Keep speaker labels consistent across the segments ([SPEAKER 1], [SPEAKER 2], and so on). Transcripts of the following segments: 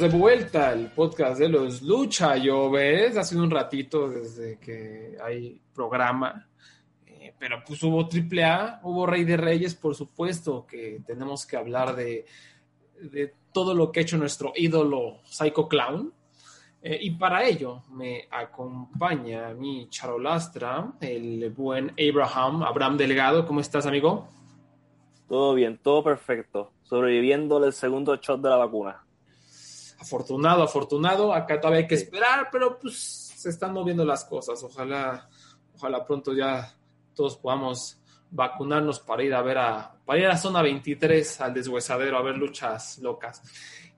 [SPEAKER 1] de vuelta al podcast de los Lucha Lloves. Ha sido un ratito desde que hay programa, eh, pero pues hubo triple A, hubo Rey de Reyes, por supuesto que tenemos que hablar de, de todo lo que ha hecho nuestro ídolo Psycho Clown. Eh, y para ello me acompaña mi charolastra, el buen Abraham, Abraham Delgado. ¿Cómo estás, amigo?
[SPEAKER 2] Todo bien, todo perfecto. Sobreviviendo el segundo shot de la vacuna.
[SPEAKER 1] Afortunado, afortunado. Acá todavía hay que esperar, pero pues se están moviendo las cosas. Ojalá, ojalá pronto ya todos podamos vacunarnos para ir a ver a, para ir a zona 23 al deshuesadero a ver luchas locas.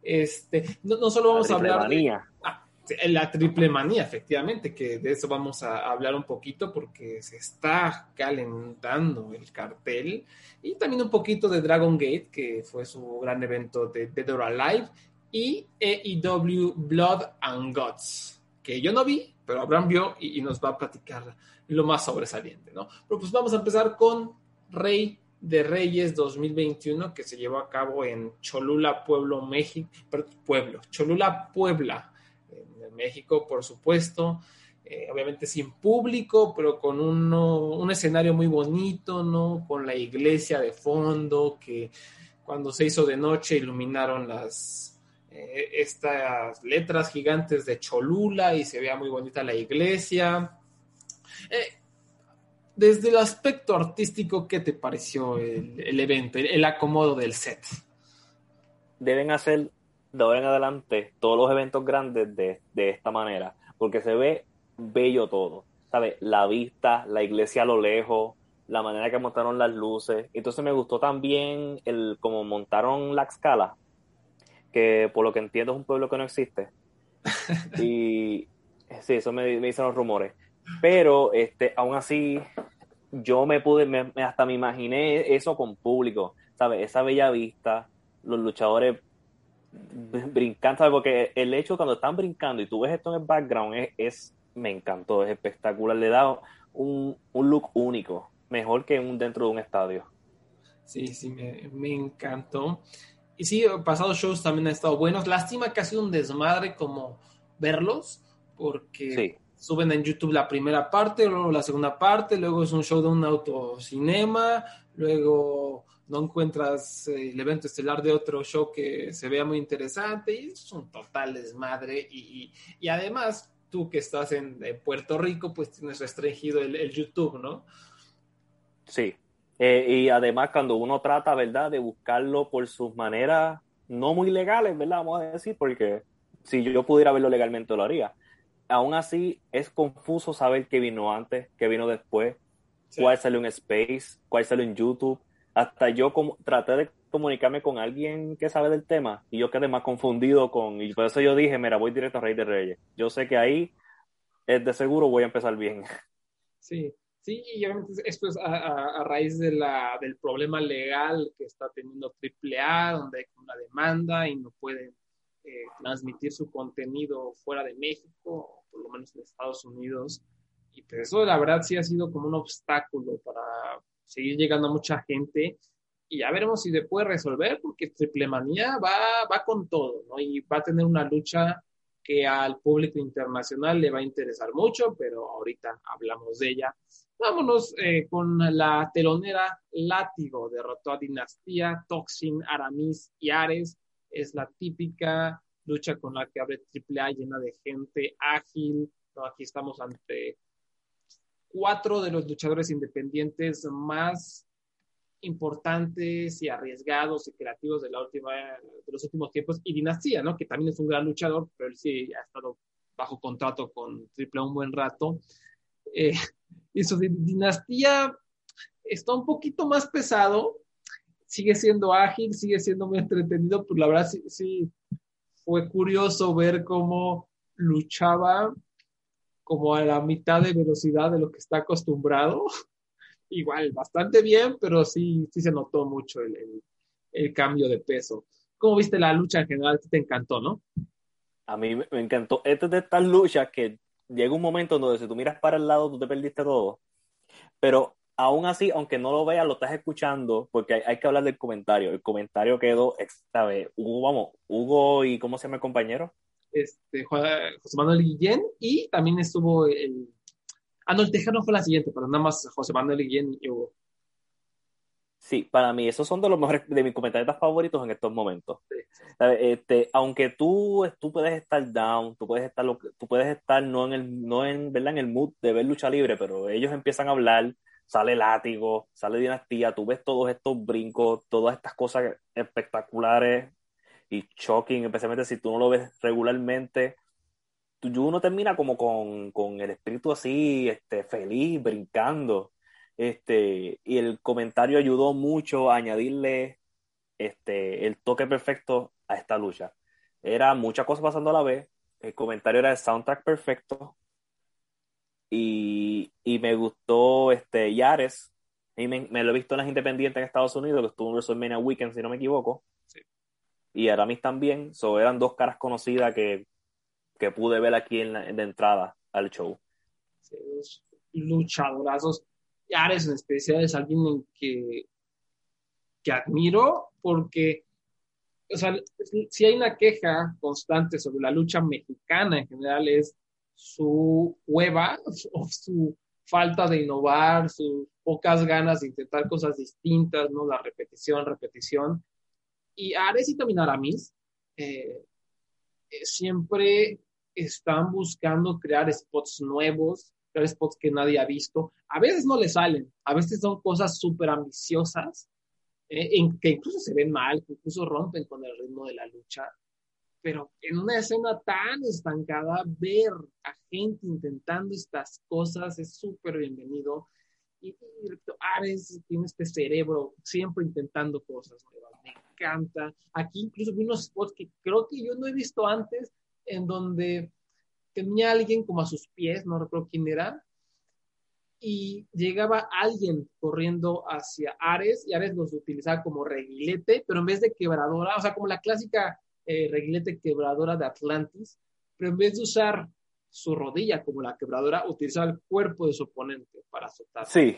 [SPEAKER 1] Este, no, no solo vamos a hablar de, ah, la triple manía, efectivamente, que de eso vamos a hablar un poquito porque se está calentando el cartel y también un poquito de Dragon Gate, que fue su gran evento de Dead or Alive y AEW Blood and Guts, que yo no vi, pero Abraham vio y, nos va a platicar lo más sobresaliente, ¿no? Pero pues vamos a empezar con Rey de Reyes 2021 que se llevó a cabo en Cholula, Pueblo, México, Pueblo, Cholula, Puebla, en México, por supuesto. Eh, obviamente sin público, pero con uno, un escenario muy bonito, ¿no? Con la iglesia de fondo, que cuando se hizo de noche iluminaron las eh, estas letras gigantes de Cholula y se veía muy bonita la iglesia. Eh, desde el aspecto artístico, ¿qué te pareció el, el evento, el, el acomodo del set?
[SPEAKER 2] Deben hacer de ahora en adelante todos los eventos grandes de, de, esta manera, porque se ve bello todo, ¿sabes? La vista, la iglesia a lo lejos, la manera que montaron las luces. Entonces me gustó también el cómo montaron la escala, que por lo que entiendo es un pueblo que no existe. y sí, eso me, me dicen los rumores. Pero este, aún así, yo me pude, me, hasta me imaginé eso con público, ¿sabes? Esa bella vista, los luchadores brincando, ¿sabes? Porque el hecho cuando están brincando y tú ves esto en el background es, es me encantó, es espectacular, le da un, un, look único, mejor que un dentro de un estadio.
[SPEAKER 1] Sí, sí, me, me encantó. Y sí, pasados shows también han estado buenos. Lástima que ha sido un desmadre como verlos, porque sí. suben en YouTube la primera parte, luego la segunda parte, luego es un show de un autocinema, luego no encuentras eh, el evento estelar de otro show que se vea muy interesante y es un total desmadre y, y, y además tú que estás en, en, Puerto Rico pues tienes restringido el, el YouTube, ¿no?
[SPEAKER 2] Sí, eh, y además cuando uno trata, ¿verdad?, de buscarlo por sus maneras no muy legales, ¿verdad? Vamos a decir, porque si yo pudiera verlo legalmente lo haría. Aún así es confuso saber qué vino antes, qué vino después, sí. cuál salió en Space, cuál salió en YouTube hasta yo como, traté de comunicarme con alguien que sabe del tema y yo quedé más confundido con, y por eso yo dije, mira, voy directo a Rey de Reyes. Yo sé que ahí es de seguro voy a empezar bien.
[SPEAKER 1] Sí, sí, y obviamente esto es a, raíz de la, del problema legal que está teniendo AAA, donde hay una demanda y no pueden eh, transmitir su contenido fuera de México, por lo menos en Estados Unidos. Y pues eso la verdad sí ha sido como un obstáculo para seguir llegando a mucha gente y ya veremos si se puede resolver porque Triple Manía va, va con todo, ¿no? Y va a tener una lucha que al público internacional le va a interesar mucho, pero ahorita hablamos de ella. Vámonos eh, con la telonera Látigo, derrotó a Dinastía, Toxin, Aramis y Ares. Es la típica lucha con la que abre AAA llena de gente ágil. ¿no? Aquí estamos ante cuatro de los luchadores independientes más importantes y arriesgados y creativos de la última de los últimos tiempos y Dinastía, ¿no? Que también es un gran luchador, pero él sí ha estado bajo contrato con Triple un buen rato. Eh, y su Dinastía está un poquito más pesado, sigue siendo ágil, sigue siendo muy entretenido, pues la verdad sí, sí, fue curioso ver cómo luchaba como a la mitad de velocidad de lo que está acostumbrado. Igual, bastante bien, pero sí, sí se notó mucho el, el, cambio de peso. ¿Cómo viste la lucha en general? Te encantó, ¿no?
[SPEAKER 2] A mí me encantó. Esta es de estas luchas que llega un momento donde si tú miras para el lado, tú te perdiste todo. Pero aún así, aunque no lo veas, lo estás escuchando, porque hay, hay que hablar del comentario. El comentario quedó, ¿sabes? Hugo, vamos, Hugo y ¿cómo se llama el compañero?
[SPEAKER 1] Este, José Manuel Guillén y también estuvo el... Ah, no, el Tejano fue la siguiente, pero nada más José Manuel Guillén y Hugo.
[SPEAKER 2] Sí, para mí esos son de los mejores, de mis comentarios favoritos en estos momentos. Este, aunque tú, tú puedes estar down, tú puedes estar, tú puedes estar no en el, no en, ¿verdad? en el mood de ver lucha libre, pero ellos empiezan a hablar, sale látigo, sale dinastía, tú ves todos estos brincos, todas estas cosas espectaculares y shocking, especialmente si tú no lo ves regularmente, tú, uno termina como con, con el espíritu así, este, feliz, brincando este, y el comentario ayudó mucho a añadirle este, el toque perfecto a esta lucha. Era muchas cosas pasando a la vez. El comentario era el soundtrack perfecto. Y, y me gustó este, Yares. Y me, me, lo he visto en las independientes en Estados Unidos, que estuvo en WrestleMania Weekend, si no me equivoco.
[SPEAKER 1] Sí.
[SPEAKER 2] Y Aramis también. So, eran dos caras conocidas que, que pude ver aquí en la, de entrada al show.
[SPEAKER 1] Sí, luchadorazos Ares en especial es alguien en que, que admiro porque, o sea, si hay una queja constante sobre la lucha mexicana en general es su hueva o su falta de innovar, sus pocas ganas de intentar cosas distintas, ¿no? La repetición, repetición. Y Ares y también Aramis eh, eh, siempre están buscando crear spots nuevos, spots que nadie ha visto. A veces no le salen, a veces son cosas súper ambiciosas, eh, en, que incluso se ven mal, que incluso rompen con el ritmo de la lucha. Pero en una escena tan estancada, ver a gente intentando estas cosas es súper bienvenido. Y, y Ares tiene este cerebro siempre intentando cosas nuevas. Me encanta. Aquí incluso vi unos spots que creo que yo no he visto antes, en donde tenía alguien como a sus pies, no recuerdo quién era, y llegaba alguien corriendo hacia Ares, y Ares los utilizaba como reguilete, pero en vez de quebradora, o sea, como la clásica eh, reguilete quebradora de Atlantis, pero en vez de usar su rodilla como la quebradora, utilizaba el cuerpo de su oponente para azotar.
[SPEAKER 2] Sí,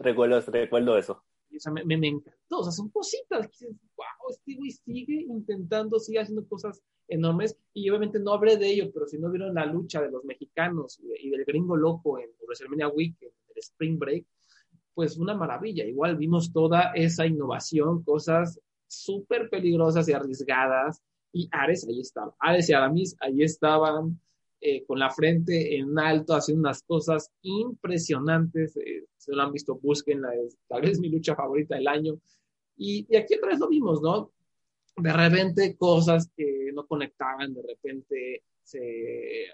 [SPEAKER 2] recuerdo, recuerdo eso.
[SPEAKER 1] O sea, me, me, encantó, o sea, son cositas que dices, wow, este güey sigue intentando, sigue haciendo cosas enormes y obviamente no hablé de ello, pero si no vieron la lucha de los mexicanos y del gringo loco en WrestleMania Week, en el Spring Break, pues una maravilla. Igual vimos toda esa innovación, cosas súper peligrosas y arriesgadas. Y Ares ahí estaba. Ares y Aramis ahí estaban eh, con la frente en alto, haciendo unas cosas impresionantes. Eh, se lo han visto, búsquenla, es tal vez mi lucha favorita del año. Y, y aquí otra vez lo vimos, ¿no? de repente cosas que no conectaban, de repente se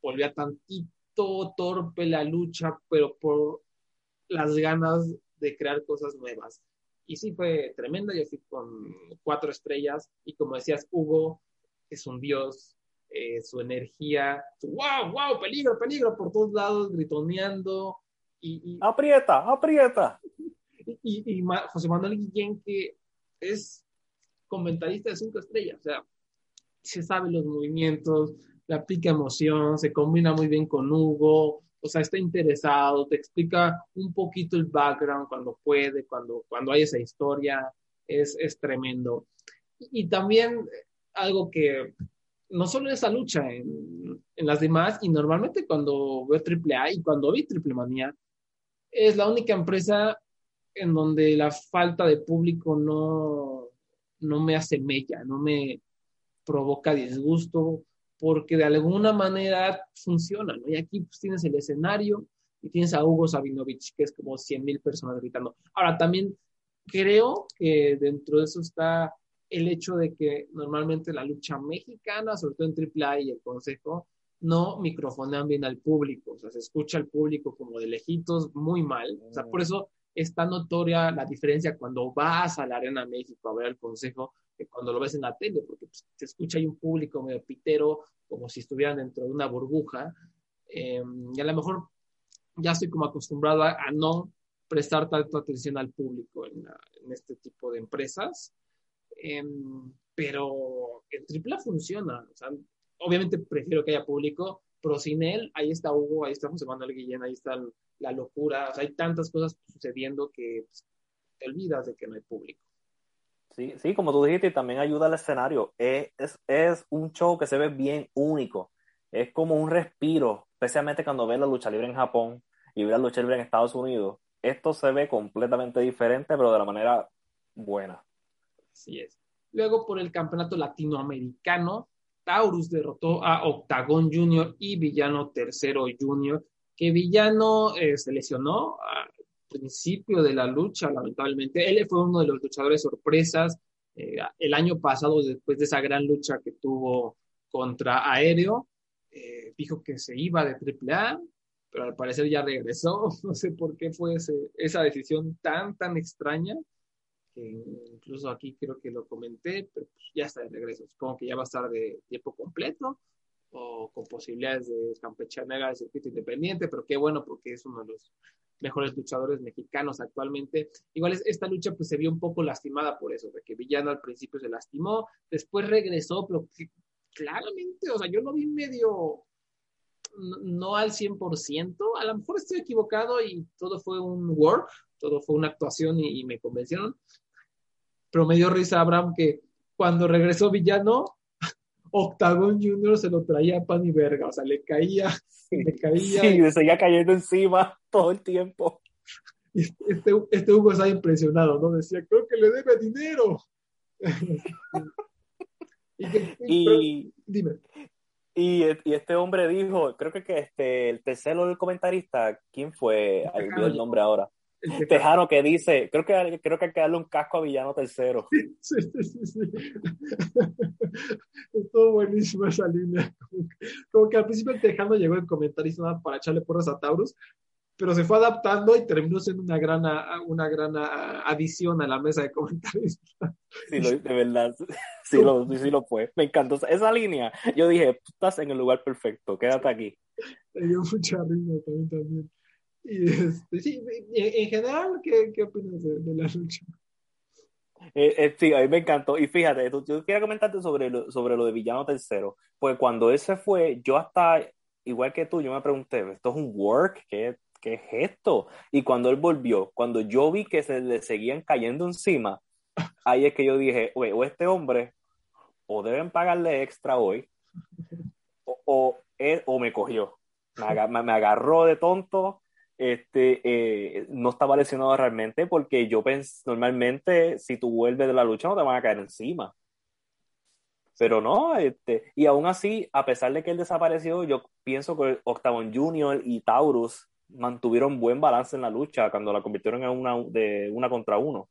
[SPEAKER 1] volvía tantito torpe la lucha, pero por las ganas de crear cosas nuevas. Y sí fue tremenda, yo fui con cuatro estrellas y como decías, Hugo es un dios, eh, su energía, su wow, wow, peligro, peligro por todos lados, gritoneando. Y, y
[SPEAKER 2] aprieta, aprieta.
[SPEAKER 1] Y, y, y José Manuel Guillén, que es comentarista de cinco estrellas, o sea, se sabe los movimientos, le aplica emoción, se combina muy bien con Hugo, o sea, está interesado, te explica un poquito el background cuando puede, cuando, cuando hay esa historia, es, es tremendo. Y, y también algo que no solo en esa lucha, en, las demás, y normalmente cuando veo AAA y cuando vi Triple Manía, es la única empresa en donde la falta de público no, no me hace mella, no me provoca disgusto, porque de alguna manera funciona, ¿no? Y aquí pues, tienes el escenario y tienes a Hugo Sabinovich, que es como 100 mil personas gritando. Ahora, también creo que dentro de eso está el hecho de que normalmente la lucha mexicana, sobre todo en AAA y el Consejo, no microfonean bien al público, o sea, se escucha al público como de lejitos muy mal, o sea, por eso es tan notoria la diferencia cuando vas a la Arena México a ver el consejo, que cuando lo ves en la tele, porque pues, se escucha ahí un público medio pitero, como si estuvieran dentro de una burbuja. Eh, y a lo mejor ya estoy como acostumbrado a, no prestar tanta atención al público en, este tipo de empresas. Em, pero el triple funciona. obviamente prefiero que haya público, pero sin él, ahí está Hugo, ahí está José Manuel Guillén, ahí está la locura. hay tantas cosas sucediendo que pues, te olvidas de que no hay público.
[SPEAKER 2] Sí, sí, como tú dijiste, también ayuda al escenario. Es, es, es, un show que se ve bien único. Es como un respiro, especialmente cuando ves la lucha libre en Japón y ves la lucha libre en Estados Unidos. Esto se ve completamente diferente, pero de la manera buena.
[SPEAKER 1] Así es. Luego, por el campeonato latinoamericano, Taurus derrotó a Octagon Junior y Villano Tercero Junior, que Villano eh, se lesionó al principio de la lucha, lamentablemente. Él fue uno de los luchadores sorpresas eh, el año pasado, después de esa gran lucha que tuvo contra Aéreo. Eh, dijo que se iba de AAA, pero al parecer ya regresó. No sé por qué fue esa decisión tan, tan extraña que incluso aquí creo que lo comenté, pero pues ya está de regreso. Supongo que ya va a estar de tiempo completo o con posibilidades de campechanear al circuito independiente, pero qué bueno porque es uno de los mejores luchadores mexicanos actualmente. Igual esta lucha pues se vio un poco lastimada por eso, de que Villano al principio se lastimó, después regresó, pero claramente, o sea, yo lo vi medio no, al 100%, a lo mejor estoy equivocado y todo fue un work, todo fue una actuación y me convencieron, pero me dio risa Abraham que cuando regresó Villano, Octagon Junior se lo traía pan y verga, o sea, le caía, le caía.
[SPEAKER 2] Sí, le seguía cayendo encima todo el tiempo.
[SPEAKER 1] Este, este Hugo estaba impresionado, ¿no? Decía, creo que le debe dinero.
[SPEAKER 2] y, dime. Y, este hombre dijo, creo que, que este, el tercero del comentarista, ¿quién fue? Olvidó el nombre ahora. Tejano que dice, creo que creo que hay que darle un casco a Villano tercero.
[SPEAKER 1] Sí, sí, sí, sí. Estuvo buenísima esa línea. Como que, al principio el Tejano llegó en comentarista para echarle porras a Taurus, pero se fue adaptando y terminó siendo una gran, una gran adición a la mesa de comentaristas.
[SPEAKER 2] Sí, lo, de verdad, sí lo, sí lo fue. Me encantó esa línea. Yo dije, estás en el lugar perfecto, quédate aquí.
[SPEAKER 1] Me dio mucha risa también. también. Y este, sí, en general, ¿qué, qué opinas de, la lucha?
[SPEAKER 2] Eh, eh, sí, a mí me encantó. Y fíjate, yo quería comentarte sobre lo, sobre lo de Villano Tercero. Pues cuando él se fue, yo hasta, igual que tú, yo me pregunté, ¿esto es un work? ¿Qué, qué es esto? Y cuando él volvió, cuando yo vi que se le seguían cayendo encima, ahí es que yo dije, o este hombre, o deben pagarle extra hoy, o, o, o me cogió. Me, me agarró de tonto este, eh, no estaba lesionado realmente porque yo pensé, normalmente si tú vuelves de la lucha no te van a caer encima. Pero no, este, y aún así, a pesar de que él desapareció, yo pienso que Octagon Junior y Taurus mantuvieron buen balance en la lucha cuando la convirtieron en una de una contra uno.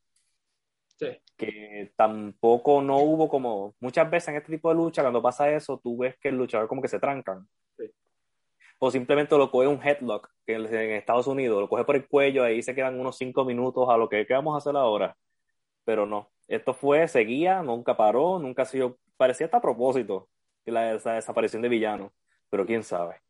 [SPEAKER 2] Sí. Que tampoco no hubo como muchas veces en este tipo de lucha, cuando pasa eso, tú ves que el luchador como que se trancan. Sí o simplemente lo coge un headlock, que en Estados Unidos lo coge por el cuello, ahí se quedan unos cinco minutos a lo que ¿qué vamos a hacer ahora. Pero no, esto fue, seguía, nunca paró, nunca sido, parecía hasta a propósito la, esa desaparición de villano, pero quién sabe.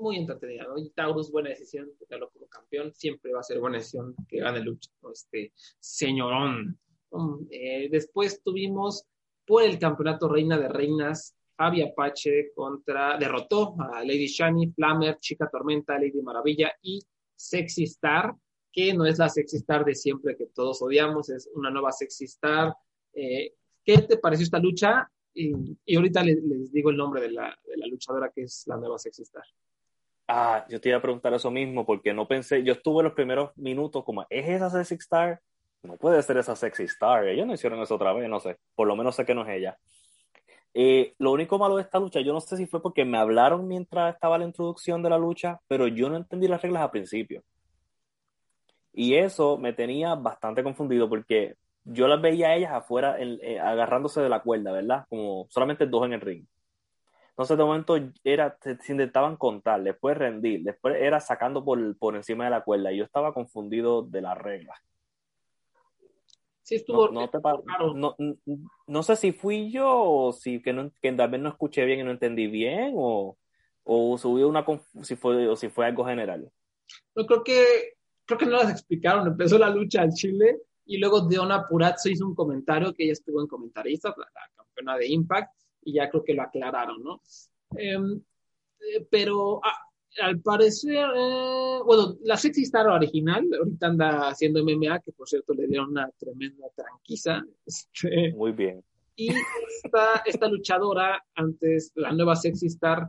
[SPEAKER 1] Muy entretenido, Y Taurus, buena decisión, porque como campeón siempre va a ser buena decisión que gane lucha, este señorón. Um, eh, después tuvimos por el campeonato Reina de Reinas Fabi Apache contra, derrotó a Lady Shani, Flammer, Chica Tormenta, Lady Maravilla y Sexy Star, que no es la Sexy Star de siempre que todos odiamos, es una nueva Sexy Star. Eh, ¿Qué te pareció esta lucha? Y, ahorita les, digo el nombre de la, de la luchadora que es la nueva Sexy Star.
[SPEAKER 2] Ah, yo te iba a preguntar eso mismo porque no pensé, yo estuve los primeros minutos como, ¿es esa Sexy Star? No puede ser esa Sexy Star, ellos no hicieron eso otra vez, no sé, por lo menos sé que no es ella. Eh, lo único malo de esta lucha, yo no sé si fue porque me hablaron mientras estaba la introducción de la lucha, pero yo no entendí las reglas al principio. Y eso me tenía bastante confundido porque yo las veía a ellas afuera eh, agarrándose de la cuerda, ¿verdad? Como solamente dos en el ring. Entonces de momento era, se, intentaban contar, después rendir, después era sacando por, por encima de la cuerda y yo estaba confundido de las reglas.
[SPEAKER 1] Sí, estuvo
[SPEAKER 2] no, no, te no, no, sé si fui yo o si que, no, que tal vez no escuché bien y no entendí bien o, o subió una si fue o si fue algo general.
[SPEAKER 1] No creo que creo que no las explicaron. Empezó la lucha al Chile y luego Deona Purazzo hizo un comentario que ella estuvo en comentarista, la, campeona de Impact, y ya creo que lo aclararon, ¿no? Em, eh, pero ah, al parecer, eh, bueno, la Sexy Star original, ahorita anda haciendo MMA, que por cierto le dieron una tremenda tranquiza. Este,
[SPEAKER 2] Muy bien.
[SPEAKER 1] Y esta, esta luchadora, antes, la nueva Sexy Star,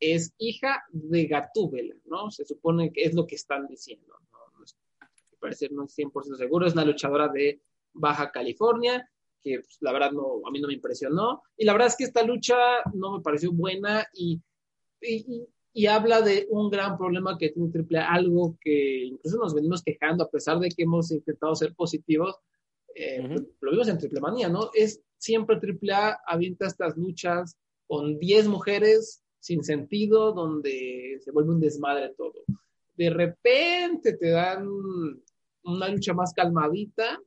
[SPEAKER 1] es hija de Gatúbela, ¿no? Se supone que es lo que están diciendo, ¿no? parecer no es 100% seguro, es una luchadora de Baja California, que pues, la verdad no, a mí no me impresionó, y la verdad es que esta lucha no me pareció buena y, y, y habla de un gran problema que tiene Triple algo que incluso nos venimos quejando a pesar de que hemos intentado ser positivos, eh, lo vimos en Triple Manía, ¿no? Es siempre Triple A avienta estas luchas con 10 mujeres sin sentido, donde se vuelve un desmadre todo. De repente te dan una lucha más calmadita,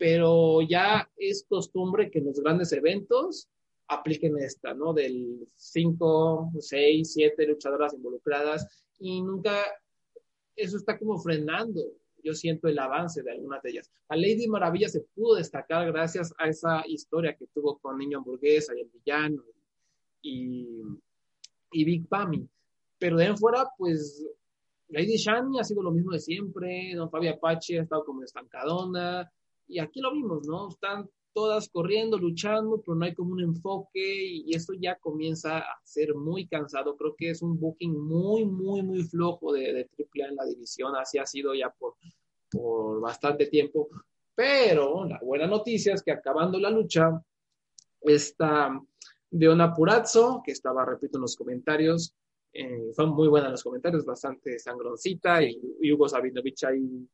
[SPEAKER 1] pero ya es costumbre que en los grandes eventos apliquen esta, ¿no? Del 5, 6, 7 luchadoras involucradas y nunca eso está como frenando. Yo siento el avance de algunas de ellas. A Lady Maravilla se pudo destacar gracias a esa historia que tuvo con Niño Hamburguesa y el villano y, y Big Pami. Pero de en fuera, pues Lady Shani ha sido lo mismo de siempre. Don Fabi Apache ha estado como estancadona. Y aquí lo vimos, ¿no? Están todas corriendo, luchando, pero no hay como un enfoque y esto ya comienza a ser muy cansado. Creo que es un booking muy, muy, muy flojo de, de AAA en la división. Así ha sido ya por, por bastante tiempo. Pero la buena noticia es que acabando la lucha, está Deona Purazzo, que estaba, repito, en los comentarios, eh, son muy buenos los comentarios, bastante sangroncita, y, y Hugo Sabinovich ahí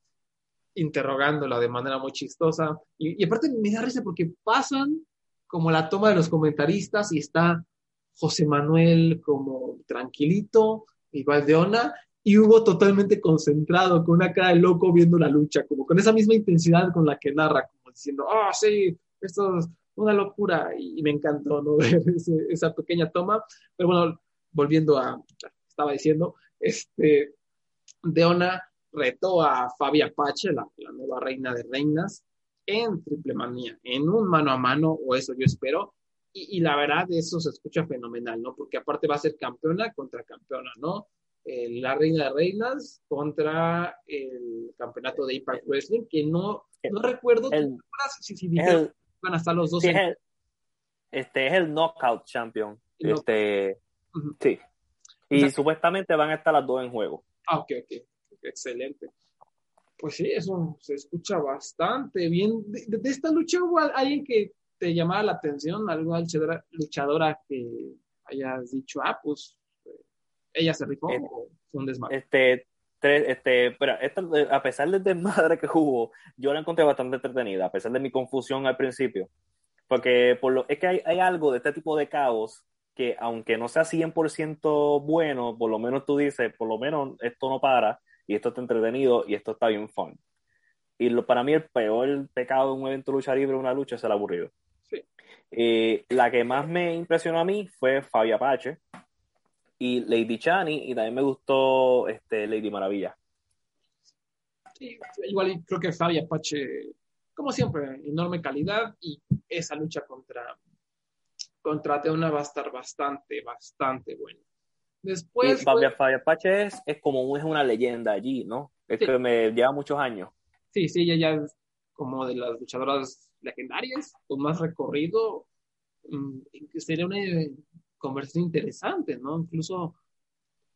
[SPEAKER 1] interrogándola de manera muy chistosa. Y, aparte me da risa porque pasan como la toma de los comentaristas y está José Manuel como tranquilito, igual de Ona, y Hugo totalmente concentrado, con una cara de loco viendo la lucha, como con esa misma intensidad con la que narra, como diciendo, ah, sí, esto es una locura, y, me encantó ¿no? ver esa pequeña toma. Pero bueno, volviendo a, estaba diciendo, este, Deona retó a Fabi Apache, la, nueva reina de reinas, en Triple Manía, en un mano a mano, o eso yo espero. Y, la verdad, eso se escucha fenomenal, ¿no? Porque aparte va a ser campeona contra campeona, ¿no? la reina de reinas contra el campeonato de Impact Wrestling, que no, no recuerdo si, si van a estar los dos.
[SPEAKER 2] este es el Knockout Champion. Este, Sí. Y supuestamente van a estar las dos en juego.
[SPEAKER 1] Ah, ok, ok excelente. Pues sí, eso se escucha bastante bien. De, esta lucha hubo alguien que te llamara la atención, alguna luchadora, que hayas dicho, ah, pues ella se rifó
[SPEAKER 2] este,
[SPEAKER 1] o fue un desmadre.
[SPEAKER 2] Este, este, pero a pesar del desmadre que hubo, yo la encontré bastante entretenida, a pesar de mi confusión al principio. Porque por lo, es que hay, hay algo de este tipo de caos que, aunque no sea 100% bueno, por lo menos tú dices, por lo menos esto no para, y esto está entretenido y esto está bien fun. Y lo, para mí el peor pecado de un evento lucha libre, una lucha, es el aburrido.
[SPEAKER 1] Sí.
[SPEAKER 2] Eh, la que más me impresionó a mí fue Fabi Apache y Lady Chani y también me gustó este, Lady Maravilla.
[SPEAKER 1] Sí, igual creo que Fabi Apache, como siempre, enorme calidad y esa lucha contra, contra Teona va a estar bastante, bastante buena. Después.
[SPEAKER 2] Y Apache es, es, como es una leyenda allí, ¿no? Es que me lleva muchos años.
[SPEAKER 1] Sí, sí, ella ya es como de las luchadoras legendarias, con más recorrido. Mm, sería una conversación interesante, ¿no? Incluso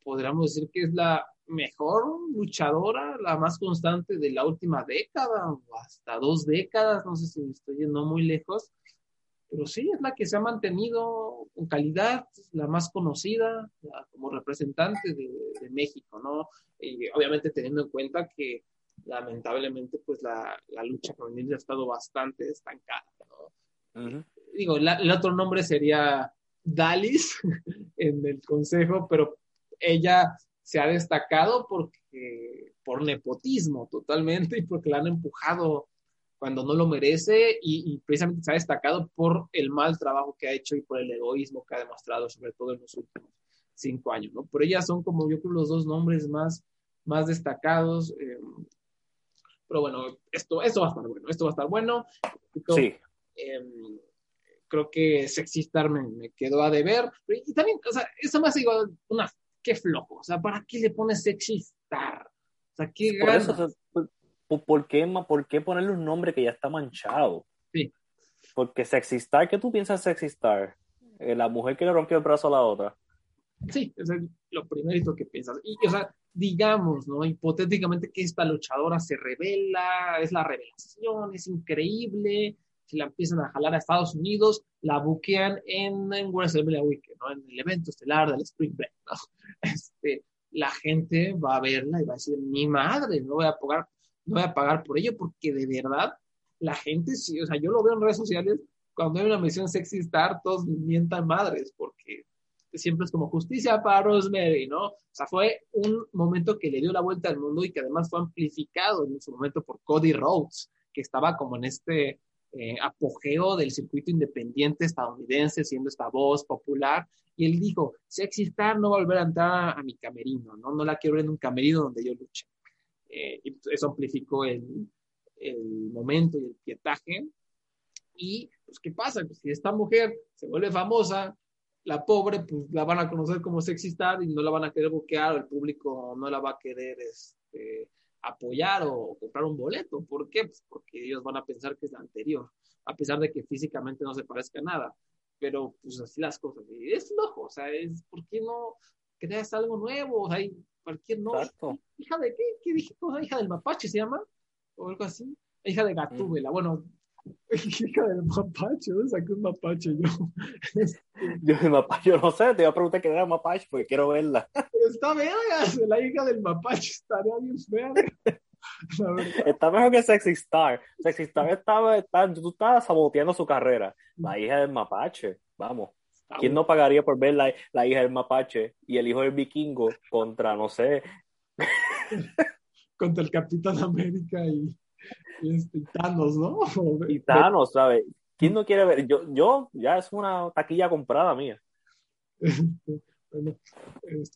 [SPEAKER 1] podríamos decir que es la mejor luchadora, la más constante de la última década, o hasta dos décadas, no sé si me estoy yendo muy lejos, pero sí es la que se ha mantenido con calidad, la más conocida como representante de, México, ¿no? Y obviamente teniendo en cuenta que lamentablemente pues la, la lucha femenil ha estado bastante estancada, ¿no? Digo, el otro nombre sería Dalis en el consejo, pero ella se ha destacado porque por nepotismo totalmente y porque la han empujado cuando no lo merece y, precisamente se ha destacado por el mal trabajo que ha hecho y por el egoísmo que ha demostrado, sobre todo en los últimos cinco años, ¿no? Por ellas son como yo creo los dos nombres más, más destacados. Eh, pero bueno, esto, esto va a estar bueno, esto va a estar bueno.
[SPEAKER 2] Sí.
[SPEAKER 1] Em, creo que Sexistar me, me quedó a deber. Y también, o sea, eso me hace igual una, qué flojo. O sea, ¿para qué le pones Sexistar? O sea, qué ganas.
[SPEAKER 2] ¿por qué, ¿por qué ponerle un nombre que ya está manchado?
[SPEAKER 1] Sí.
[SPEAKER 2] Porque Sexistar, ¿qué tú piensas Sexistar? Eh, la mujer que le rompió el brazo a la otra.
[SPEAKER 1] Sí, es lo primerito que piensas. Y, o sea, digamos, ¿no? Hipotéticamente que esta luchadora se revela, es la revelación, es increíble, si la empiezan a jalar a Estados Unidos, la buquean en, en WrestleMania Weekend, ¿no? En el evento estelar del Spring Break, ¿no? Este, la gente va a verla y va a decir, mi madre, no voy a pagar, no voy a pagar por ello, porque de verdad, la gente sí, o sea, yo lo veo en redes sociales, cuando hay una misión sexy star, todos mientan madres, porque siempre es como justicia para Rosemary, ¿no? O sea, fue un momento que le dio la vuelta al mundo y que además fue amplificado en su momento por Cody Rhodes, que estaba como en este eh, apogeo del circuito independiente estadounidense, siendo esta voz popular. Y él dijo, Sexy Star no volver a entrar a mi camerino, ¿no? No la quiero en un camerino donde yo luche. Eh, y eso amplificó el, el momento y el pietaje. Y, pues, ¿qué pasa? Pues si esta mujer se vuelve famosa, la pobre, pues la van a conocer como sexy star y no la van a querer bloquear, o el público no la va a querer este, apoyar o comprar un boleto. ¿Por qué? Pues porque ellos van a pensar que es la anterior, a pesar de que físicamente no se parezca nada. Pero pues así las cosas. Y es loco, o sea, es, ¿por qué no creas algo nuevo? O sea, hay cualquier no. ¿Hija de qué? ¿Qué dije? ¿Hija del mapache se llama? O algo así. Hija de Gatúbela. Bueno, Hija del mapache, ¿dónde saqué un mapache yo?
[SPEAKER 2] yo de mapache, yo no sé, te iba a preguntar qué era mapache porque quiero verla.
[SPEAKER 1] Pero está verga, la hija del mapache estaría bien fea.
[SPEAKER 2] Está mejor que Sexy Star. Sexy Star estaba, está, tú estabas saboteando su carrera. La hija del mapache, vamos. ¿Quién no pagaría por ver la, la hija del mapache y el hijo del vikingo contra, no sé?
[SPEAKER 1] contra el Capitán América y y Thanos, ¿no?
[SPEAKER 2] Y Thanos, ¿sabes? ¿Quién no quiere ver? Yo, yo ya es una taquilla comprada mía.
[SPEAKER 1] bueno,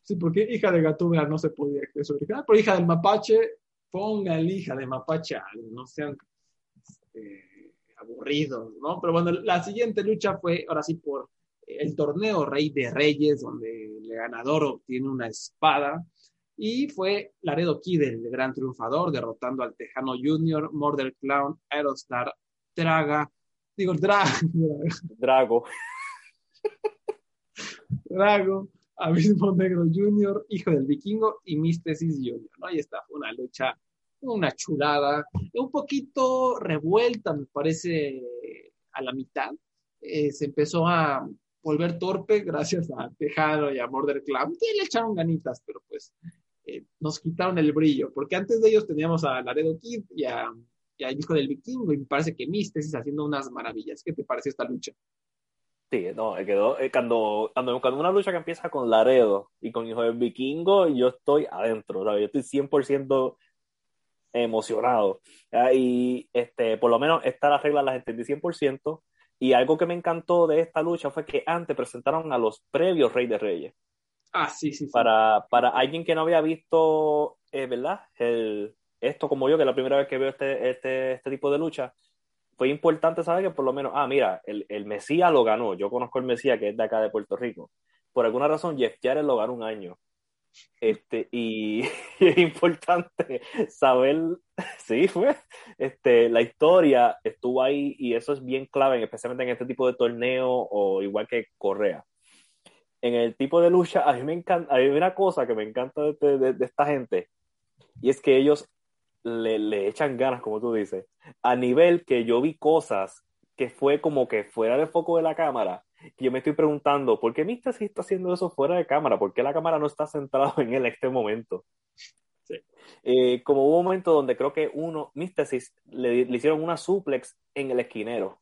[SPEAKER 1] sí, porque hija de Gatúbela no se podía eso. pero hija del mapache, ponga el hija de mapache, no sean este, aburridos, ¿no? Pero bueno, la siguiente lucha fue, ahora sí, por el torneo Rey de Reyes, donde el ganador obtiene una espada y fue Laredo Kid el gran triunfador, derrotando al Tejano Junior, Murder Clown, Aerostar, Draga, digo, Dra
[SPEAKER 2] Drago.
[SPEAKER 1] Drago, Abismo Negro Junior, hijo del vikingo, y Místesis Junior. ¿no? Ahí está, fue una lucha, una chulada, un poquito revuelta, me parece, a la mitad. Eh, se empezó a volver torpe gracias a Tejano y a Murder Clown, que le echaron ganitas, pero pues eh, nos quitaron el brillo, porque antes de ellos teníamos a Laredo Kid y a, y Hijo del Vikingo, y me parece que Mistesis haciendo unas maravillas. ¿Qué te pareció esta lucha?
[SPEAKER 2] Sí, no, quedó, eh, cuando, cuando, cuando, una lucha que empieza con Laredo y con Hijo del Vikingo, yo estoy adentro, yo estoy 100% emocionado. Y este, por lo menos esta regla las entendí 100%. Y algo que me encantó de esta lucha fue que antes presentaron a los previos Rey de Reyes.
[SPEAKER 1] Ah, sí, sí.
[SPEAKER 2] Para, para alguien que no había visto, eh, ¿verdad? El, esto como yo, que es la primera vez que veo este, este, este tipo de lucha, fue importante saber que por lo menos, ah, mira, el, el Mesías lo ganó. Yo conozco el Mesías que es de acá de Puerto Rico. Por alguna razón, Jeff Jarrett lo ganó un año. Este, y, es importante saber, sí, fue, este, la historia estuvo ahí y eso es bien clave, especialmente en este tipo de torneo o igual que Correa. En el tipo de lucha, a mí me encanta, hay una cosa que me encanta de, esta gente, y es que ellos le, echan ganas, como tú dices, a nivel que yo vi cosas que fue como que fuera del foco de la cámara, y yo me estoy preguntando, ¿por qué Mister está haciendo eso fuera de cámara? ¿Por qué la cámara no está centrada en él en este momento? Eh, como hubo un momento donde creo que uno, Místesis, le, le, hicieron una suplex en el esquinero.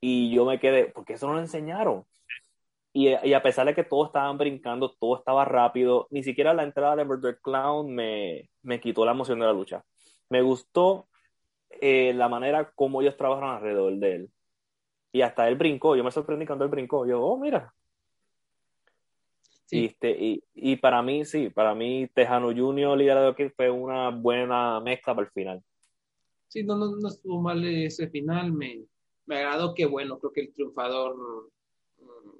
[SPEAKER 2] Y yo me quedé, ¿por qué eso no lo enseñaron? Y, a pesar de que todos estaban brincando, todo estaba rápido, ni siquiera la entrada de Murder Clown me, me quitó la emoción de la lucha. Me gustó eh, la manera como ellos trabajaron alrededor de él. Y hasta él brincó, yo me sorprendí cuando él brincó. Yo, oh, mira. Y, este, y, y, para mí, sí, para mí Tejano Junior, Liga de fue una buena mezcla para el final.
[SPEAKER 1] Sí, no, no, no estuvo mal ese final, me, me agradó que, bueno, creo que el triunfador mm,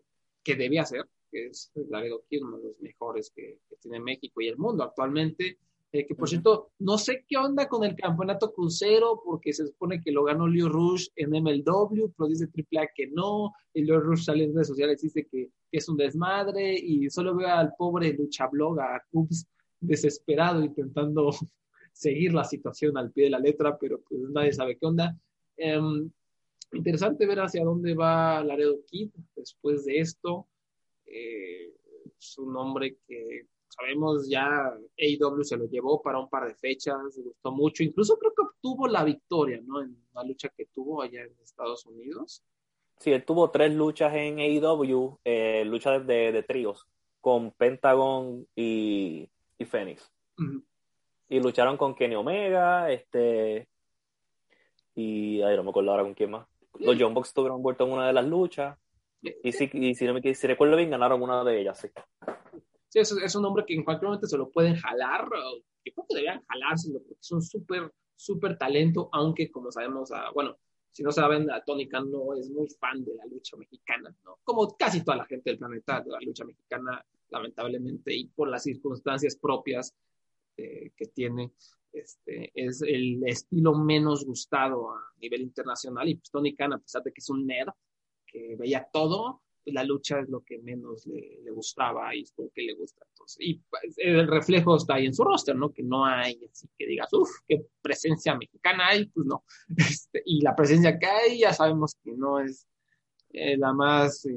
[SPEAKER 1] que debía ser, que es Laredo uno de los mejores que, tiene México y el mundo actualmente. Eh, que por cierto, no sé qué onda con el campeonato crucero, porque se supone que lo ganó Leo Rush en MLW, pero dice AAA que no, y Leo Rush sale en redes sociales y dice que, es un desmadre, y solo veo al pobre Luchablog, a Cubs, desesperado, intentando seguir la situación al pie de la letra, pero pues nadie sabe qué onda. Em, interesante ver hacia dónde va Laredo Kid después de esto. Eh, es un hombre que sabemos ya AEW se lo llevó para un par de fechas, le gustó mucho, incluso creo que obtuvo la victoria, ¿no? En la lucha que tuvo allá en Estados Unidos.
[SPEAKER 2] Sí, él tuvo tres luchas en AEW, eh, luchas de, de, tríos, con Pentagon y, y Phoenix. Y lucharon con Kenny Omega, este, y ay, no me acuerdo ahora con quién más. Los John Box estuvieron vueltos en una de las luchas. Y si, y si, no me, si recuerdo bien, ganaron una de ellas, sí.
[SPEAKER 1] Sí, es, es un hombre que en cualquier momento se lo pueden jalar. Yo creo que deberían jalárselo porque es un súper, súper talento, aunque como sabemos, ah, bueno, si no saben, Tony Khan no es muy fan de la lucha mexicana, ¿no? Como casi toda la gente del planeta, de la lucha mexicana, lamentablemente, y por las circunstancias propias eh, que tiene, este, es el estilo menos gustado a nivel internacional. Y pues Tony Khan, a pesar de que es un nerd, que veía todo, pues la lucha es lo que menos le, gustaba y es lo que le gusta. Entonces, y pues, el reflejo está ahí en su roster, ¿no? Que no hay así que digas, uff, qué presencia mexicana hay, pues no. Este, y la presencia que hay ya sabemos que no es eh, la más eh,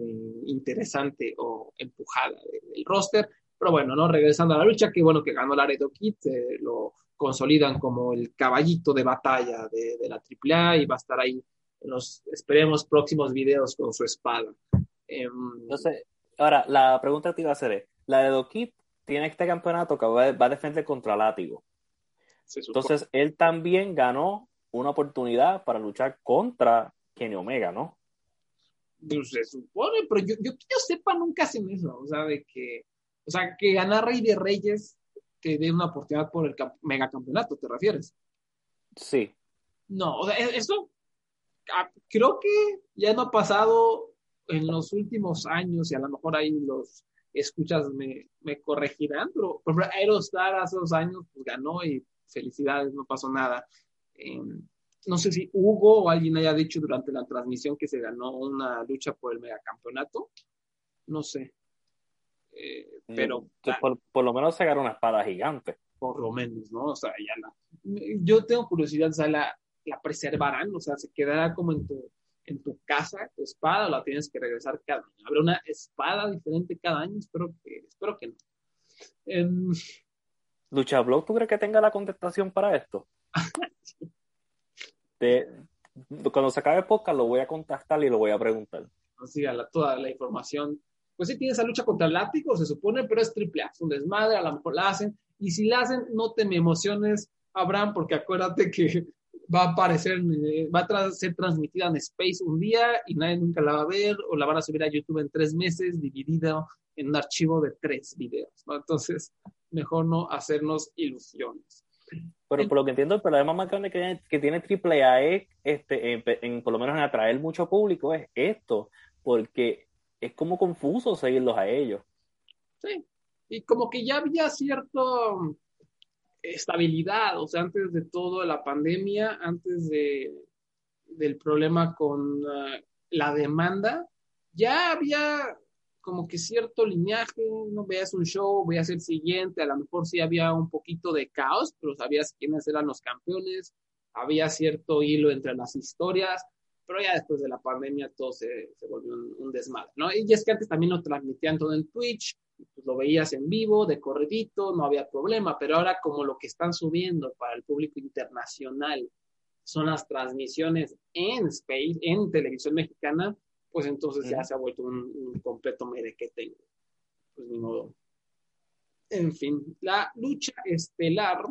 [SPEAKER 1] interesante o empujada del, roster. Pero bueno, ¿no? Regresando a la lucha, qué bueno que ganó Laredo Kid, eh, lo consolidan como el caballito de batalla de, la AAA y va a estar ahí en los, esperemos, próximos videos con su espada.
[SPEAKER 2] Entonces, em, ahora, la pregunta que te iba a hacer es, la de Dokit tiene este campeonato que va, a defender contra Látigo. Entonces, él también ganó una oportunidad para luchar contra Kenny Omega, ¿no?
[SPEAKER 1] Pues se supone, pero yo, yo que yo sepa nunca hacen eso, o sea, de que, o sea, que ganar Rey de Reyes te dé una oportunidad por el mega campeonato, ¿te refieres?
[SPEAKER 2] Sí.
[SPEAKER 1] No, o sea, e-, eso ah, creo que ya no ha pasado en los últimos años, y a lo mejor ahí los escuchas me, me corregirán, pero por ejemplo, Aerostar hace dos años pues, ganó y felicidades, no pasó nada. Em, no sé si Hugo o alguien haya dicho durante la transmisión que se ganó una lucha por el megacampeonato. No sé. Eh, pero.
[SPEAKER 2] Por, lo menos se ganó una espada gigante.
[SPEAKER 1] Por lo menos, ¿no? O sea, ya la. Yo tengo curiosidad, o sea, la, la preservarán, o sea, se quedará como en tu, en tu casa, tu espada, o la tienes que regresar cada año. ¿Habrá una espada diferente cada año? Espero que, espero que no.
[SPEAKER 2] Um... Lucha Blog, ¿tú crees que tenga la contestación para esto? cuando se acabe el podcast lo voy a contactar y lo voy a preguntar.
[SPEAKER 1] Así, a la, toda la información pues sí tiene esa lucha contra el látigo, se supone, pero es triple A, es un desmadre, a lo mejor la hacen, y si la hacen, no te me emociones, Abraham, porque acuérdate que va a aparecer, eh, va a ser transmitida en Space un día y nadie nunca la va a ver, o la van a subir a YouTube en tres meses, dividida en un archivo de tres videos, ¿no? Entonces, mejor no hacernos ilusiones.
[SPEAKER 2] Pero por lo que entiendo, el problema más grande que, que tiene AAA es, este, en, por lo menos en atraer mucho público, es esto, porque es como confuso seguirlos a ellos.
[SPEAKER 1] Sí, y como que ya había cierta estabilidad, o sea, antes de todo la pandemia, antes de, del problema con uh, la demanda, ya había como que cierto lineaje, no veías un show, veías el siguiente, a lo mejor sí había un poquito de caos, pero sabías quiénes eran los campeones, había cierto hilo entre las historias, pero ya después de la pandemia todo se, se volvió un, desmadre, ¿no? Y es que antes también lo transmitían todo en Twitch, pues lo veías en vivo, de corredito, no había problema, pero ahora como lo que están subiendo para el público internacional son las transmisiones en Space, en televisión mexicana, pues entonces ya se ha vuelto un, completo merequete. Pues ni modo. En fin, la lucha estelar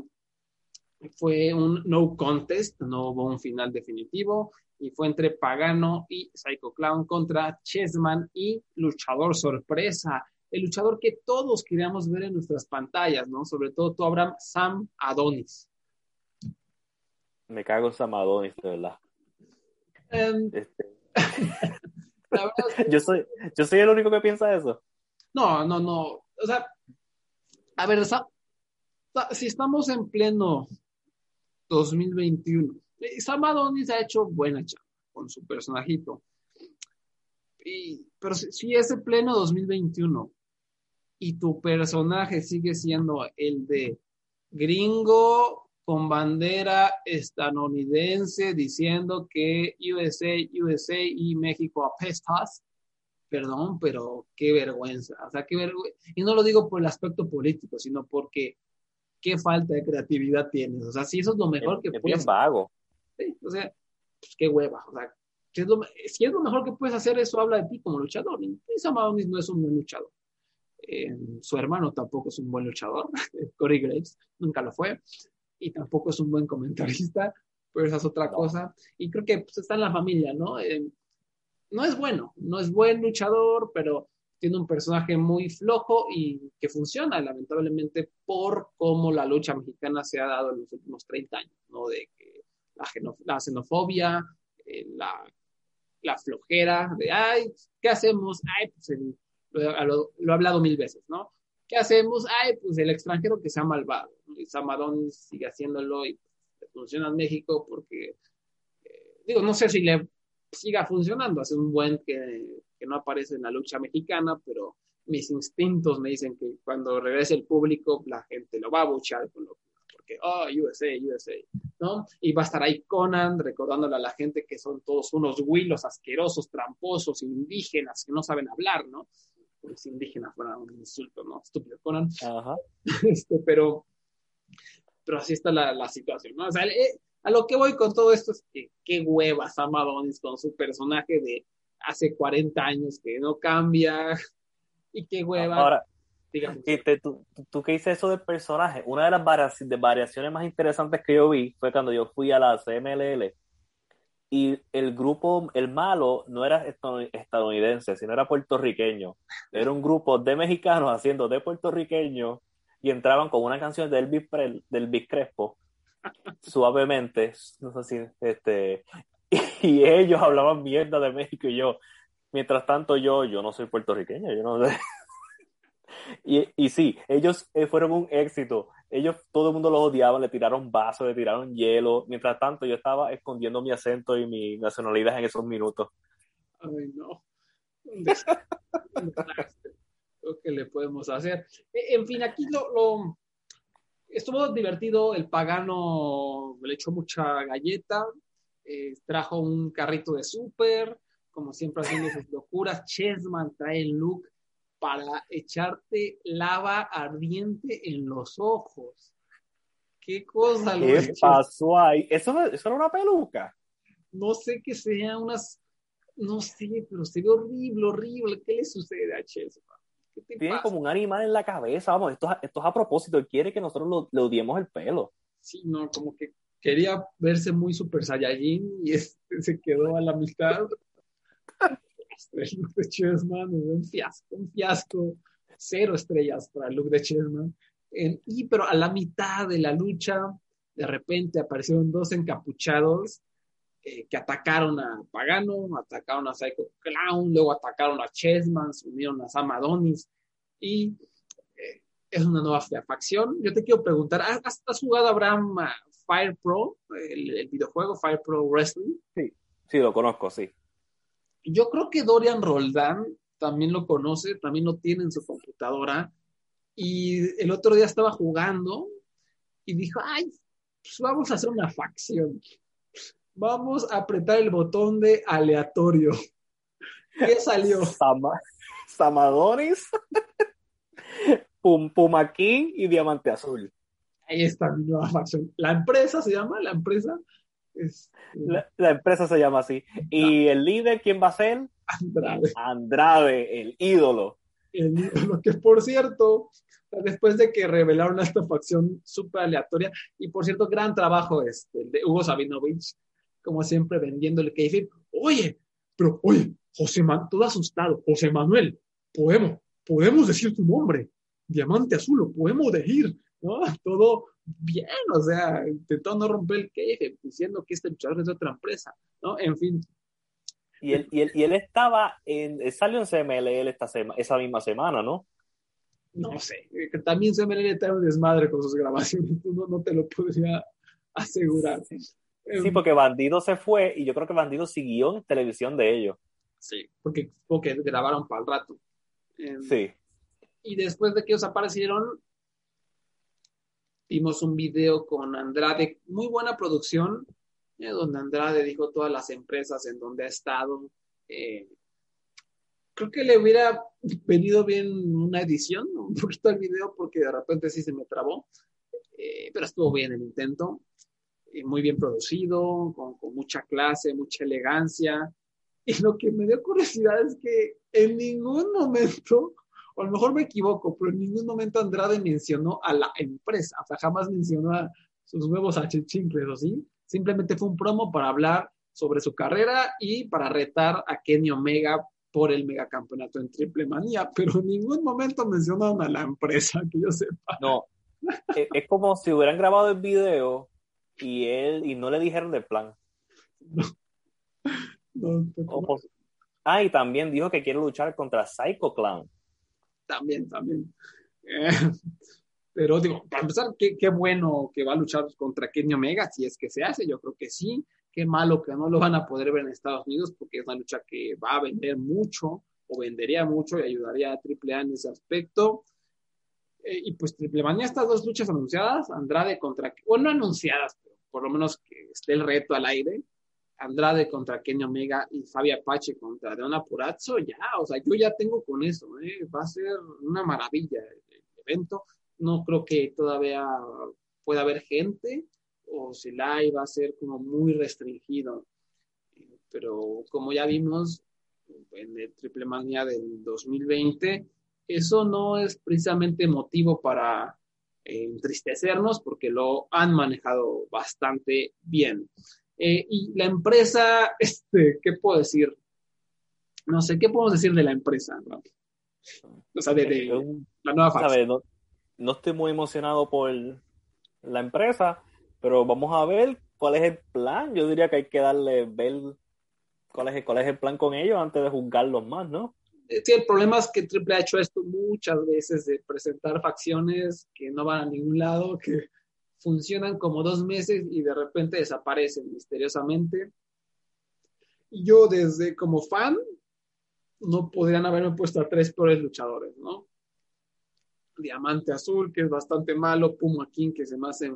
[SPEAKER 1] fue un no contest, no hubo un final definitivo y fue entre Pagano y Psycho Clown contra Chessman y Luchador Sorpresa, el luchador que todos queríamos ver en nuestras pantallas, ¿no? Sobre todo tú, Abraham, Sam Adonis.
[SPEAKER 2] Me cago en Sam Adonis, de verdad.
[SPEAKER 1] Em,
[SPEAKER 2] Este,
[SPEAKER 1] la verdad es que-
[SPEAKER 2] yo, soy, yo soy el único que piensa eso.
[SPEAKER 1] no, no, no. O sea, a ver, si estamos en pleno 2021, eh, Sam Adonis ha hecho buena chamba con su personajito. Y, pero si, si es el pleno 2021 y tu personaje sigue siendo el de gringo con bandera estadounidense diciendo que USA, USA y México apestas, perdón, pero qué vergüenza. O sea, qué vergüenza. Y no lo digo por el aspecto político, sino porque qué falta de creatividad tienes. O sea, si eso es lo mejor
[SPEAKER 2] Es,
[SPEAKER 1] que
[SPEAKER 2] es
[SPEAKER 1] puedes
[SPEAKER 2] bien vago.
[SPEAKER 1] Sí, o sea, pues qué hueva. O sea, si es, lo, si es lo mejor que puedes hacer, eso habla de ti como luchador. Y Sam Adonis no es un buen luchador. Eh, su hermano tampoco es un buen luchador. Corey Graves nunca lo fue. Y tampoco es un buen comentarista, pero esa es otra
[SPEAKER 2] No.
[SPEAKER 1] cosa. Y creo que pues, está en la familia, ¿no? Eh, no es bueno, no es buen luchador, pero tiene un personaje muy flojo y que funciona, lamentablemente, por cómo la lucha mexicana se ha dado en los últimos 30 años, ¿no? De que la xenofobia, eh, la, la flojera, de, ay, ¿qué hacemos? Ay, pues el- lo, lo- he hablado mil veces, ¿no? ¿Qué hacemos? Ay, pues el extranjero que sea malvado. Y Samadón sigue haciéndolo y funciona en México porque, eh, digo, no sé si le siga funcionando. Hace un buen que, que no aparece en la lucha mexicana, pero mis instintos me dicen que cuando regrese el público, la gente lo va a buchar con locura, porque, oh, USA, USA, ¿no? Y va a estar ahí Conan recordándole a la gente que son todos unos huilos asquerosos, tramposos, indígenas, que no saben hablar, ¿no? Como si indígena fuera un insulto, ¿no? Estúpido Conan.
[SPEAKER 2] Ajá.
[SPEAKER 1] Este, pero, pero así está la, la situación, ¿no? O sea, eh, a lo que voy con todo esto es que qué hueva Sam Adonis con su personaje de hace 40 años que no cambia y qué hueva.
[SPEAKER 2] Ahora,
[SPEAKER 1] digamos.
[SPEAKER 2] y te- tú, tú- que dices eso del personaje, una de las variaciones más interesantes que yo vi fue cuando yo fui a la CMLL y el grupo, el malo, no era estadoun- estadounidense, sino era puertorriqueño. Era un grupo de mexicanos haciendo de puertorriqueño y entraban con una canción de Elvis, Pre- Elvis Crespo, suavemente, no sé si, este, y ellos hablaban mierda de México y yo, mientras tanto yo, yo no soy puertorriqueño, yo no sé. Y, y sí, ellos eh, fueron un éxito. Ellos, todo el mundo los odiaba, le tiraron vasos, le tiraron hielo. Mientras tanto, yo estaba escondiendo mi acento y mi nacionalidad en esos minutos.
[SPEAKER 1] Ay, no. Lo que le podemos hacer. Eh, En fin, aquí lo, lo- estuvo divertido. El pagano le echó mucha galleta. eh, trajo un carrito de súper, como siempre haciendo sus locuras. Chessman trae el look para echarte lava ardiente en los ojos. ¿Qué cosa lo
[SPEAKER 2] ¿Qué pasó ahí? ¿Eso, eso era una peluca?
[SPEAKER 1] no sé qué sea, unas, no sé, pero se ve horrible, horrible. ¿Qué le sucede a te
[SPEAKER 2] Tiene
[SPEAKER 1] pasa?
[SPEAKER 2] como un animal en la cabeza. Vamos, esto, es- esto es a propósito. Él quiere que nosotros lo- le odiemos el pelo.
[SPEAKER 1] Sí, no, como que quería verse muy super saiyajin y este se quedó a la mitad. El look de Chessman, un fiasco, un fiasco. Cero estrellas para el look de Chessman. Y pero a la mitad de la lucha, de repente aparecieron dos encapuchados eh, que atacaron a Pagano, atacaron a Psycho Clown, luego atacaron a Chessman, se unieron a Sam Adonis y eh, es una nueva facción. Yo te quiero preguntar, ¿has, has jugado Abraham Fire Pro, el, videojuego Fire Pro Wrestling?
[SPEAKER 2] Sí, lo conozco, sí.
[SPEAKER 1] Yo creo que Dorian Roldán también lo conoce, también lo tiene en su computadora. Y el otro día estaba jugando y dijo, ay, pues vamos a hacer una facción. Vamos a apretar el botón de aleatorio. ¿Qué salió?
[SPEAKER 2] Sama- Samadonis, Pum, Puma King y Diamante Azul.
[SPEAKER 1] Ahí está mi nueva facción. La empresa se llama, la empresa es
[SPEAKER 2] La, la empresa se llama así. Y el líder, ¿quién va a ser?
[SPEAKER 1] Andrade.
[SPEAKER 2] Andrade, el ídolo.
[SPEAKER 1] lo que, por cierto, después de que revelaron esta facción súper aleatoria, y por cierto, gran trabajo este, de Hugo Sabinovich, como siempre vendiéndole que oye, pero oye, José Manuel, todo asustado, José Manuel, podemos, podemos decir tu nombre, Diamante Azul, lo podemos decir, ¿no? Todo bien, o sea, intentó no romper el queje, diciendo que este luchador es de otra empresa, ¿no? En fin.
[SPEAKER 2] Y él, y él, y él estaba en, salió en CMLL esta esa misma semana, ¿no?
[SPEAKER 1] No sé, también CMLL está un desmadre con sus grabaciones, no, no te lo podría asegurar.
[SPEAKER 2] Sí, porque Bandido se fue y yo creo que Bandido siguió en televisión de ellos.
[SPEAKER 1] Sí, porque, porque grabaron para el rato.
[SPEAKER 2] Em, sí.
[SPEAKER 1] Y después de que ellos aparecieron, vimos un video con Andrade, muy buena producción, eh, donde Andrade dijo todas las empresas en donde ha estado. Eh, creo que le hubiera venido bien una edición, un poquito el video, porque de repente sí se me trabó, eh, pero estuvo bien el intento, muy bien producido, con, con mucha clase, mucha elegancia. Y lo que me dio curiosidad es que en ningún momento a lo mejor me equivoco, pero en ningún momento Andrade mencionó a la empresa, o sea, jamás mencionó a sus nuevos achichincles, ¿o sí? Simplemente fue un promo para hablar sobre su carrera y para retar a Kenny Omega por el megacampeonato en triple manía, pero en ningún momento mencionaron a la empresa, que yo sepa.
[SPEAKER 2] No, e-, es como si hubieran grabado el video y él y no le dijeron del plan. No. ah, y también dijo que quiere luchar contra Psycho Clown
[SPEAKER 1] también, también. Eh, pero digo, para empezar, qué, bueno que va a luchar contra Kenny Omega, si es que se hace, yo creo que sí. Qué malo que no lo van a poder ver en Estados Unidos, porque es una lucha que va a vender mucho, o vendería mucho y ayudaría a AAA en ese aspecto. Eh, y pues Triple Manía, estas dos luchas anunciadas, Andrade contra, bueno, no anunciadas, pero por lo menos que esté el reto al aire, Andrade contra Kenny Omega y Fabio Apache contra Deona Purazzo, ya, o sea, yo ya tengo con eso, ¿eh? va a ser una maravilla el, evento. No creo que todavía pueda haber gente, o si la va a ser como muy restringido. Pero como ya vimos en el Triple Mania del 2020, eso no es precisamente motivo para eh, entristecernos porque lo han manejado bastante bien. Eh, y la empresa, este, ¿qué puedo decir? No sé, ¿qué podemos decir de la empresa? O sea, de, la nueva fase.
[SPEAKER 2] No, no, estoy muy emocionado por la empresa, pero vamos a ver cuál es el plan. Yo diría que hay que darle, ver cuál es, cuál es el plan con ellos antes de juzgarlos más, ¿no?
[SPEAKER 1] Eh, sí, el problema es que Triple ha hecho esto muchas veces de presentar facciones que no van a ningún lado, que funcionan como dos meses y de repente desaparecen misteriosamente. Yo desde como fan no podrían haberme puesto a tres peores luchadores, ¿no? Diamante Azul, que es bastante malo, Puma King, que se me hace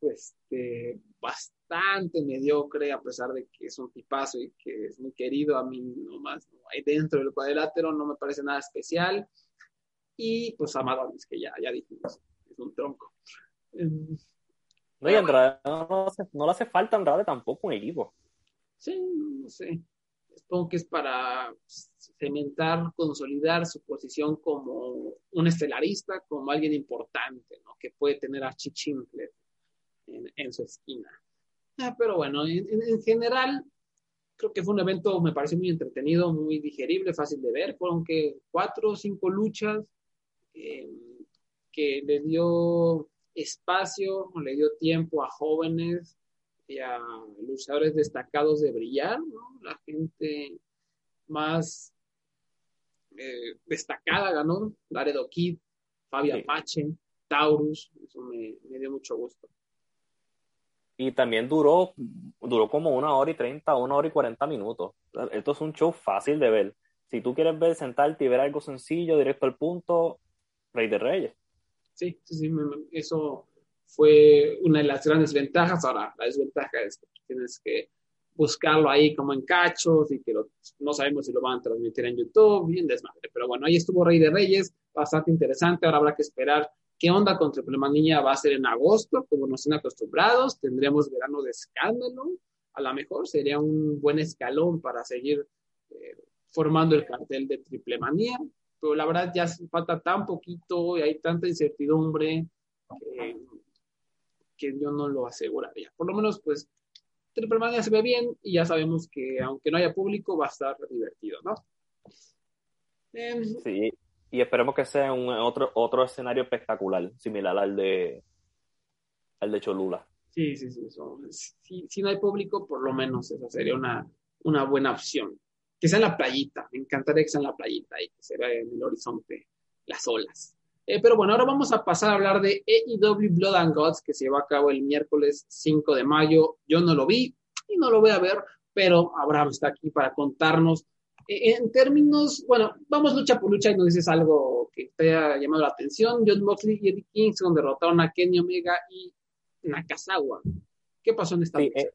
[SPEAKER 1] este, bastante mediocre, a pesar de que es un tipazo y que es muy querido, a mí nomás no hay dentro del cuadrilátero, no me parece nada especial. Y pues Amadonis, que ya, ya dijimos, es un tronco.
[SPEAKER 2] No, y Andrade no, le hace falta a Andrade tampoco un equipo.
[SPEAKER 1] Sí, no sé. Supongo que es para cementar, consolidar su posición como un estelarista, como alguien importante, ¿no? Que puede tener a Chichincle en, su esquina. Ah, pero bueno, en, general, creo que fue un evento, me parece muy entretenido, muy digerible, fácil de ver. Fueron que cuatro o cinco luchas eh, que le dio espacio, le dio tiempo a jóvenes y a luchadores destacados de brillar, ¿no? La gente más eh, destacada ganó, Laredo Kid, Fabio Apache, Taurus, eso me, dio mucho gusto.
[SPEAKER 2] Y también duró, duró como una hora y treinta, una hora y cuarenta minutos. Esto es un show fácil de ver. Si tú quieres ver, sentarte y ver algo sencillo, directo al punto, Rey de Reyes.
[SPEAKER 1] Sí, sí, sí, eso fue una de las grandes ventajas. Ahora, la desventaja es que tienes que buscarlo ahí como en cachos y que no sabemos si lo van a transmitir en YouTube, bien desmadre. Pero bueno, ahí estuvo Rey de Reyes, bastante interesante. Ahora habrá que esperar qué onda con Triple Manía va a ser en agosto, como nos están acostumbrados. Tendremos verano de escándalo. A lo mejor sería un buen escalón para seguir eh, formando el cartel de Triple Manía. Pero la verdad ya falta tan poquito y hay tanta incertidumbre que, que yo no lo aseguraría. Por lo menos, pues, Triple Mania se ve bien y ya sabemos que aunque no haya público va a estar divertido, ¿no?
[SPEAKER 2] Em, sí, y esperemos que sea un otro, otro escenario espectacular, similar al de, al de Cholula.
[SPEAKER 1] Sí, sí, sí. si, no hay público, por lo menos esa sería una, una buena opción. Que sea en la playita, me encantaría que sea en la playita y que se vea en el horizonte las olas. Eh, pero bueno, ahora vamos a pasar a hablar de AEW Blood and Gods, que se llevó a cabo el miércoles 5 de mayo. Yo no lo vi y no lo voy a ver, pero Abraham está aquí para contarnos. Eh, en términos, bueno, vamos lucha por lucha y nos dices algo que te haya llamado la atención. John Moxley y Eddie Kingston derrotaron a Kenny Omega y Nakazawa. ¿Qué pasó en esta lucha? Eh,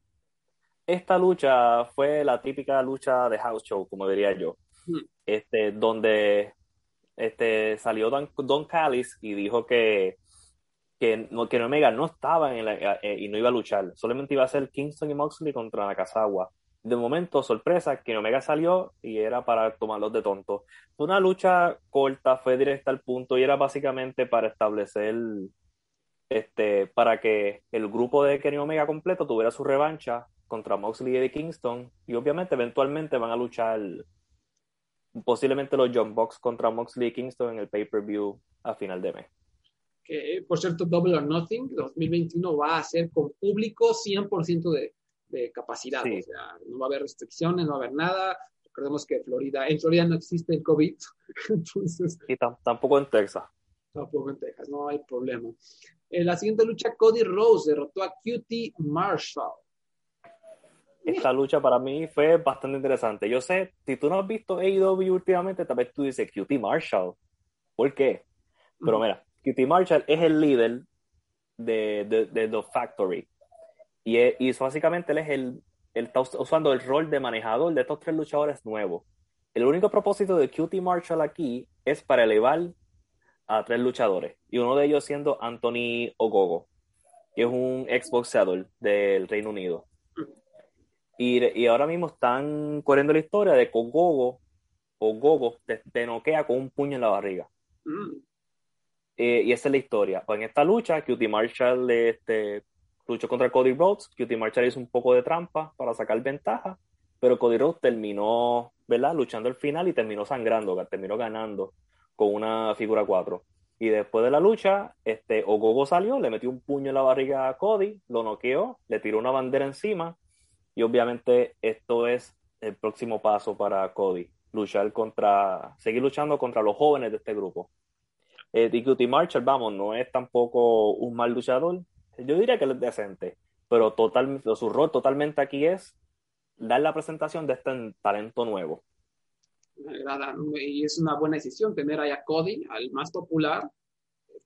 [SPEAKER 2] esta lucha fue la típica lucha de house show, como diría yo. Este, donde este, salió Don, Don Callis y dijo que, que, no, que Omega no estaba en la, eh, y no iba a luchar. Solamente iba a ser Kingston y Moxley contra Nakazawa. De momento, sorpresa, que Omega salió y era para tomarlos de tonto. Fue una lucha corta, fue directa al punto y era básicamente para establecer este, para que el grupo de Kenny Omega completo tuviera su revancha contra Moxley y Eddie Kingston. Y obviamente, eventualmente van a luchar posiblemente los John Box contra Moxley y Kingston en el pay-per-view a final de mes.
[SPEAKER 1] Que, por cierto, Double or Nothing 2021 va a ser con público 100% de, de capacidad. O sea, no va a haber restricciones, no va a haber nada. Recordemos que Florida, en Florida no existe el COVID. Entonces,
[SPEAKER 2] y tampoco en Texas.
[SPEAKER 1] Tampoco en Texas, no hay problema. En la siguiente lucha, Cody Rose derrotó a QT Marshall.
[SPEAKER 2] Esta lucha para mí fue bastante interesante. Yo sé, si tú no has visto AEW últimamente, tal vez tú dices QT Marshall. ¿Por qué? Pero mira, QT Marshall es el líder de, de, The Factory. Y, y básicamente él es el, él está usando el rol de manejador de estos tres luchadores nuevos. El único propósito de QT Marshall aquí es para elevar a tres luchadores, y uno de ellos siendo Anthony Ogogo, que es un exboxeador del Reino Unido. Y, y, ahora mismo están corriendo la historia de que Ogogo, Ogogo te, noquea con un puño en la barriga. Mm. Eh, y esa es la historia. Pues en esta lucha, Cutie Marshall este, luchó contra Cody Rhodes. Cutie Marshall hizo un poco de trampa para sacar ventaja, pero Cody Rhodes terminó, ¿verdad? Luchando al final y terminó sangrando, terminó ganando con una figura 4. Y después de la lucha, este, Ogogo salió, le metió un puño en la barriga a Cody, lo noqueó, le tiró una bandera encima. Y obviamente esto es el próximo paso para Cody, luchar contra, seguir luchando contra los jóvenes de este grupo. Eh, DQT Marshall, vamos, no es tampoco un mal luchador. Yo diría que es decente, pero total, su rol totalmente aquí es dar la presentación de este talento nuevo
[SPEAKER 1] y es una buena decisión tener ahí a Cody, al más popular,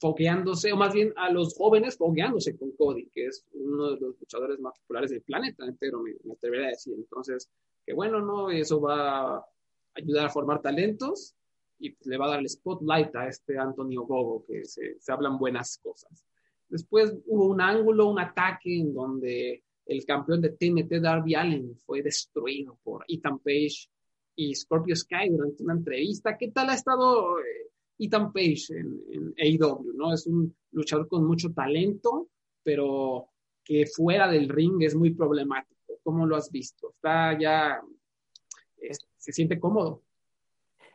[SPEAKER 1] fogueándose, o más bien a los jóvenes fogueándose con Cody, que es uno de los luchadores más populares del planeta entero, me, atrevería a decir. Entonces, que bueno, ¿no? Eso va a ayudar a formar talentos y pues, le va a dar el spotlight a este Antonio Gogo, que se, se hablan buenas cosas. Después hubo un ángulo, un ataque en donde el campeón de TNT, Darby Allen, fue destruido por Ethan Page y Scorpio Sky durante una entrevista. ¿Qué tal ha estado eh, Ethan Page en, en AEW? ¿no? Es un luchador con mucho talento, pero que fuera del ring es muy problemático. ¿Cómo lo has visto? Está ya, se siente cómodo.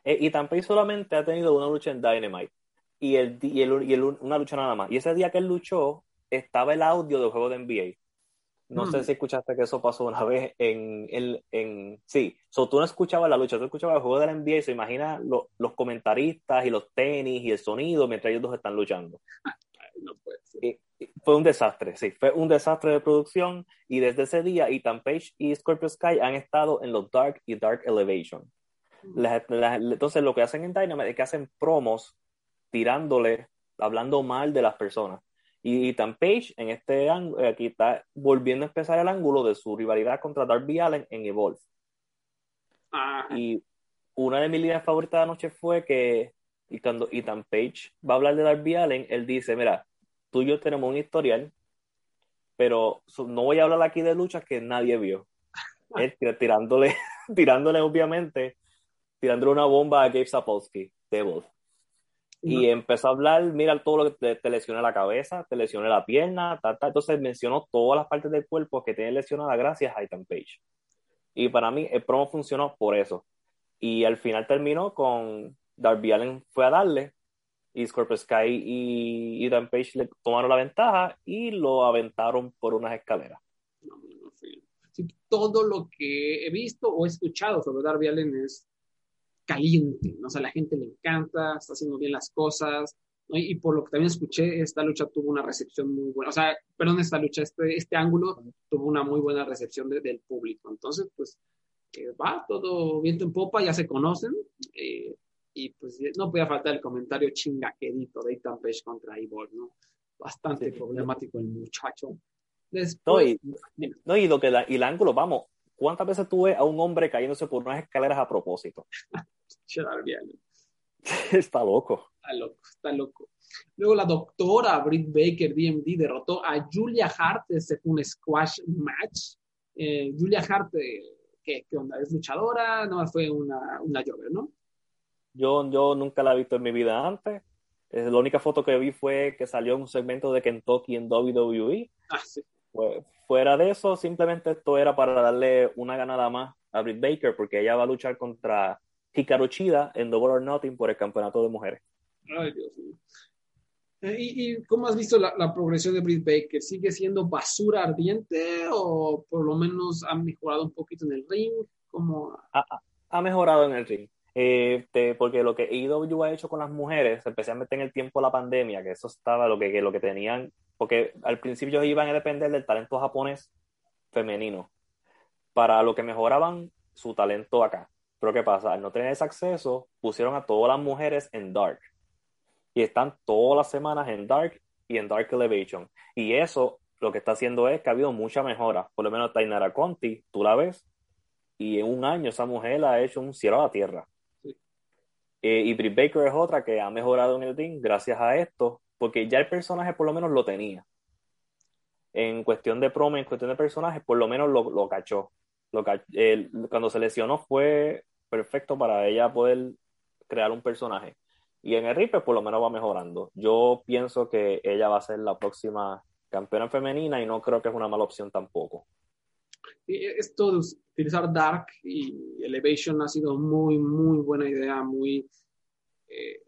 [SPEAKER 2] Eh, Ethan Page solamente ha tenido una lucha en Dynamite y, el, y, el, y una lucha nada más. Y ese día que él luchó, estaba el audio del juego de NBA. No sé mm. si escuchaste que eso pasó una vez en, en, en sí, so, tú no escuchabas la lucha, tú escuchabas el juego de la NBA y se imagina los comentaristas y los tenis y el sonido mientras ellos dos están luchando. no puede ser. fue un desastre, sí, fue un desastre de producción y desde ese día Ethan Page y Scorpio Sky han estado en los Dark y Dark Elevation. Mm. entonces lo que hacen en Dynamite es que hacen promos tirándole, hablando mal de las personas. Y Ethan Page en este ángulo, eh, aquí está volviendo a empezar el ángulo de su rivalidad contra Darby Allen en Evolve. Ah. Y una de mis líneas favoritas de la noche fue que y cuando Ethan Page va a hablar de Darby Allen, él dice, mira, tú y yo tenemos un historial, pero no voy a hablar aquí de luchas que nadie vio. Él tirándole, tirándole obviamente, tirándole una bomba a Gabe Sapolsky. Devil. Y empezó a hablar, mira todo lo que te, te lesioné la cabeza, te lesioné la pierna, ta, ta. entonces mencionó todas las partes del cuerpo que tiene lesionada gracias a Ethan Page. Y para mí el promo funcionó por eso. Y al final terminó con Darby Allen fue a darle y Scorpio Sky y Ethan Page le tomaron la ventaja y lo aventaron por unas escaleras.
[SPEAKER 1] No, no, no, sí, todo lo que he visto o escuchado sobre Darby Allen es caliente, ¿no? o sea, la gente le encanta, está haciendo bien las cosas, ¿no? y, por lo que también escuché, esta lucha tuvo una recepción muy buena, o sea, perdón, esta lucha, este, este ángulo tuvo una muy buena recepción de, del público, entonces, pues, eh, va, todo viento en popa, ya se conocen, eh, y pues no podía faltar el comentario chingaquedito de Ethan Page contra Ivor, ¿no? Bastante sí. problemático el muchacho.
[SPEAKER 2] Después, no, y, no, y, lo que la, y el ángulo, vamos, ¿cuántas veces tuve a un hombre cayéndose por unas escaleras a propósito? está loco.
[SPEAKER 1] Está loco, está loco. Luego la doctora Britt Baker, DMD, derrotó a Julia Hart, ese fue un squash match. Eh, Julia Hart, eh, ¿qué, ¿qué, onda? ¿Es luchadora? No, fue una, una jogger, ¿no?
[SPEAKER 2] Yo, yo nunca la he visto en mi vida antes. Eh, la única foto que vi fue que salió en un segmento de Kentucky en WWE.
[SPEAKER 1] Ah, sí.
[SPEAKER 2] Fuera de eso, simplemente esto era para darle una ganada más a Britt Baker, porque ella va a luchar contra Hikaru Chida en Double or Nothing por el campeonato de mujeres.
[SPEAKER 1] Ay, Dios mío. Eh, ¿Y, ¿Y, cómo has visto la, la, progresión de Britt Baker? ¿Sigue siendo basura ardiente o por lo menos ha mejorado un poquito en el ring? ¿Cómo...
[SPEAKER 2] Ha, ha mejorado en el ring. Eh, te, porque lo que AEW ha hecho con las mujeres, especialmente en el tiempo de la pandemia, que eso estaba lo que, que lo que tenían, porque al principio iban a depender del talento japonés femenino, para lo que mejoraban su talento acá. Pero ¿qué pasa? Al no tener ese acceso, pusieron a todas las mujeres en Dark. Y están todas las semanas en Dark y en Dark Elevation. Y eso lo que está haciendo es que ha habido mucha mejora. Por lo menos Tainara Conti, tú la ves, y en un año esa mujer ha hecho un cielo a la tierra. Eh, y Britt Baker es otra que ha mejorado en el ring gracias a esto, porque ya el personaje por lo menos lo tenía. En cuestión de promo, en cuestión de personaje, por lo menos lo, lo cachó. Lo cuando se lesionó fue perfecto para ella poder crear un personaje. Y en el pues, por lo menos va mejorando. Yo pienso que ella va a ser la próxima campeona femenina y no creo que es una mala opción tampoco.
[SPEAKER 1] Esto de utilizar Dark y Elevation ha sido muy, muy buena idea, muy eh,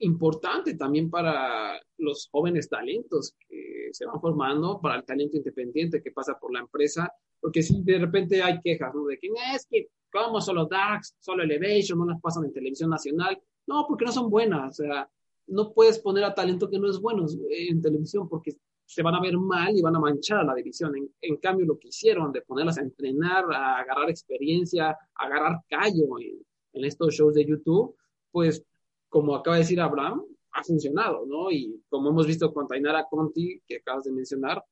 [SPEAKER 1] importante también para los jóvenes talentos que se van formando, para el talento independiente que pasa por la empresa, porque si de repente hay quejas, ¿no? De que es que, como solo Dark, solo Elevation, no las pasan en televisión nacional? No, porque no son buenas, o sea, no puedes poner a talento que no es bueno en televisión porque se van a ver mal y van a manchar a la división. En, en, cambio, lo que hicieron de ponerlas a entrenar, a agarrar experiencia, a agarrar callo en, en, estos shows de YouTube, pues como acaba de decir Abraham, ha funcionado, ¿no? Y como hemos visto con Tainara Conti, que acabas de mencionar,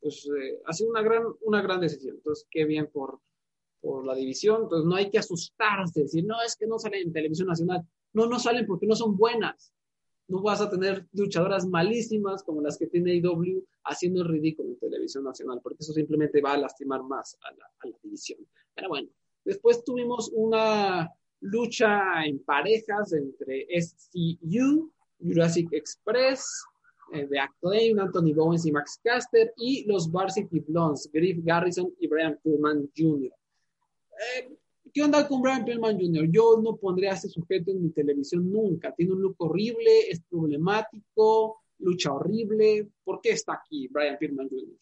[SPEAKER 1] pues eh, ha sido una gran, una gran decisión. Entonces, qué bien por, por la división. Entonces, no hay que asustarse, decir, no, es que no salen en televisión nacional. No, no salen porque no son buenas no vas a tener luchadoras malísimas como las que tiene IW haciendo el ridículo en televisión nacional, porque eso simplemente va a lastimar más a la, a la división. Pero bueno, después tuvimos una lucha en parejas entre SCU, Jurassic Express, eh, de Acclaim, Anthony Bowens y Max Caster, y los Varsity Blondes, Griff Garrison y Brian Pillman Jr. Eh, ¿Qué onda con Brian Pillman Jr.? Yo no pondría a ese sujeto en mi televisión nunca. Tiene un look horrible, es problemático, lucha horrible. ¿Por qué está aquí Brian Pillman
[SPEAKER 2] Jr.?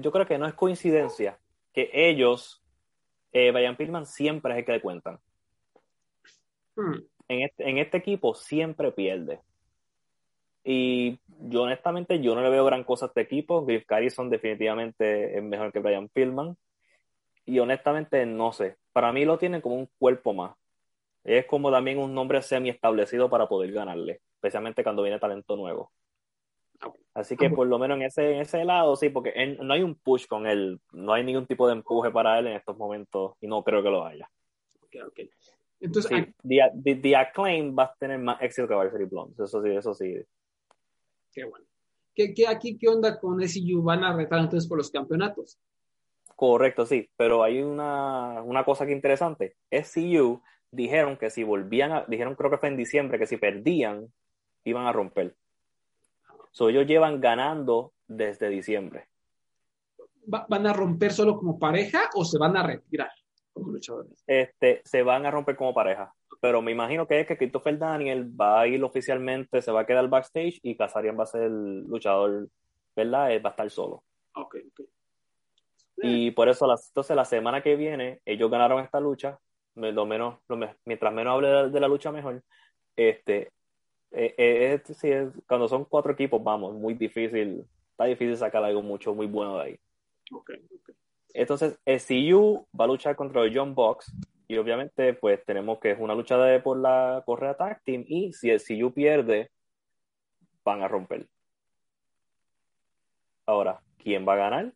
[SPEAKER 2] Yo creo que no es coincidencia que ellos, eh, Brian Pillman siempre es el que le cuentan. Hmm. En, este, en este equipo siempre pierde. Y yo honestamente yo no le veo gran cosa a este equipo. Griff Carrison definitivamente es mejor que Brian Pillman y honestamente no sé. Para mí lo tienen como un cuerpo más. Es como también un nombre semi establecido para poder ganarle, especialmente cuando viene talento nuevo. Así que por lo menos en ese, en ese lado, sí, porque él, no hay un push con él, no hay ningún tipo de empuje para él en estos momentos y no creo que lo haya.
[SPEAKER 1] Okay, okay. Entonces,
[SPEAKER 2] sí, the, the, the, Acclaim va a tener más éxito que Valkyrie Blondes, eso sí, eso sí.
[SPEAKER 1] Qué bueno. ¿Qué, qué, aquí qué onda con SCU? ¿Van a retar entonces por los campeonatos?
[SPEAKER 2] Correcto, sí, pero hay una, una cosa que interesante. SCU dijeron que si volvían a, dijeron creo que fue en diciembre, que si perdían, iban a romper. So, ellos llevan ganando desde diciembre.
[SPEAKER 1] ¿Van a romper solo como pareja o se van a retirar como luchadores?
[SPEAKER 2] Este, se van a romper como pareja. Pero me imagino que es que Christopher Daniel va a ir oficialmente, se va a quedar backstage y Kazarian va a ser el luchador, ¿verdad? Él va a estar solo.
[SPEAKER 1] Ok, ok.
[SPEAKER 2] Y por eso, entonces, la semana que viene, ellos ganaron esta lucha. Lo menos, lo, mientras menos hable de, la lucha, mejor. Este, eh, eh, es, cuando son cuatro equipos, vamos, muy difícil. Está difícil sacar algo mucho, muy bueno de ahí.
[SPEAKER 1] Okay, okay.
[SPEAKER 2] Entonces, SCU va a luchar contra el John Box. Y obviamente, pues tenemos que es una lucha de, por la correa tag team. Y si SCU pierde, van a romper. Ahora, ¿quién va a ganar?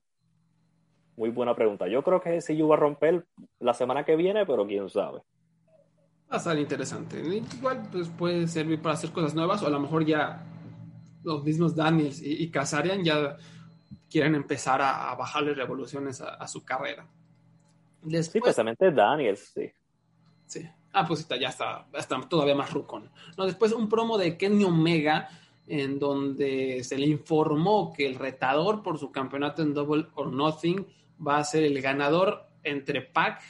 [SPEAKER 2] Muy buena pregunta. Yo creo que SCU va a romper la semana que viene, pero quién sabe.
[SPEAKER 1] Va a ser interesante. Igual pues, puede servir para hacer cosas nuevas o a lo mejor ya los mismos Daniels y, y Kazarian ya quieren empezar a, bajarle revoluciones a, su carrera.
[SPEAKER 2] Después, sí, precisamente Daniels, sí.
[SPEAKER 1] Sí. Ah, pues ya está, está todavía más rucón. No, después un promo de Kenny Omega en donde se le informó que el retador por su campeonato en Double or Nothing va a ser el ganador entre Pac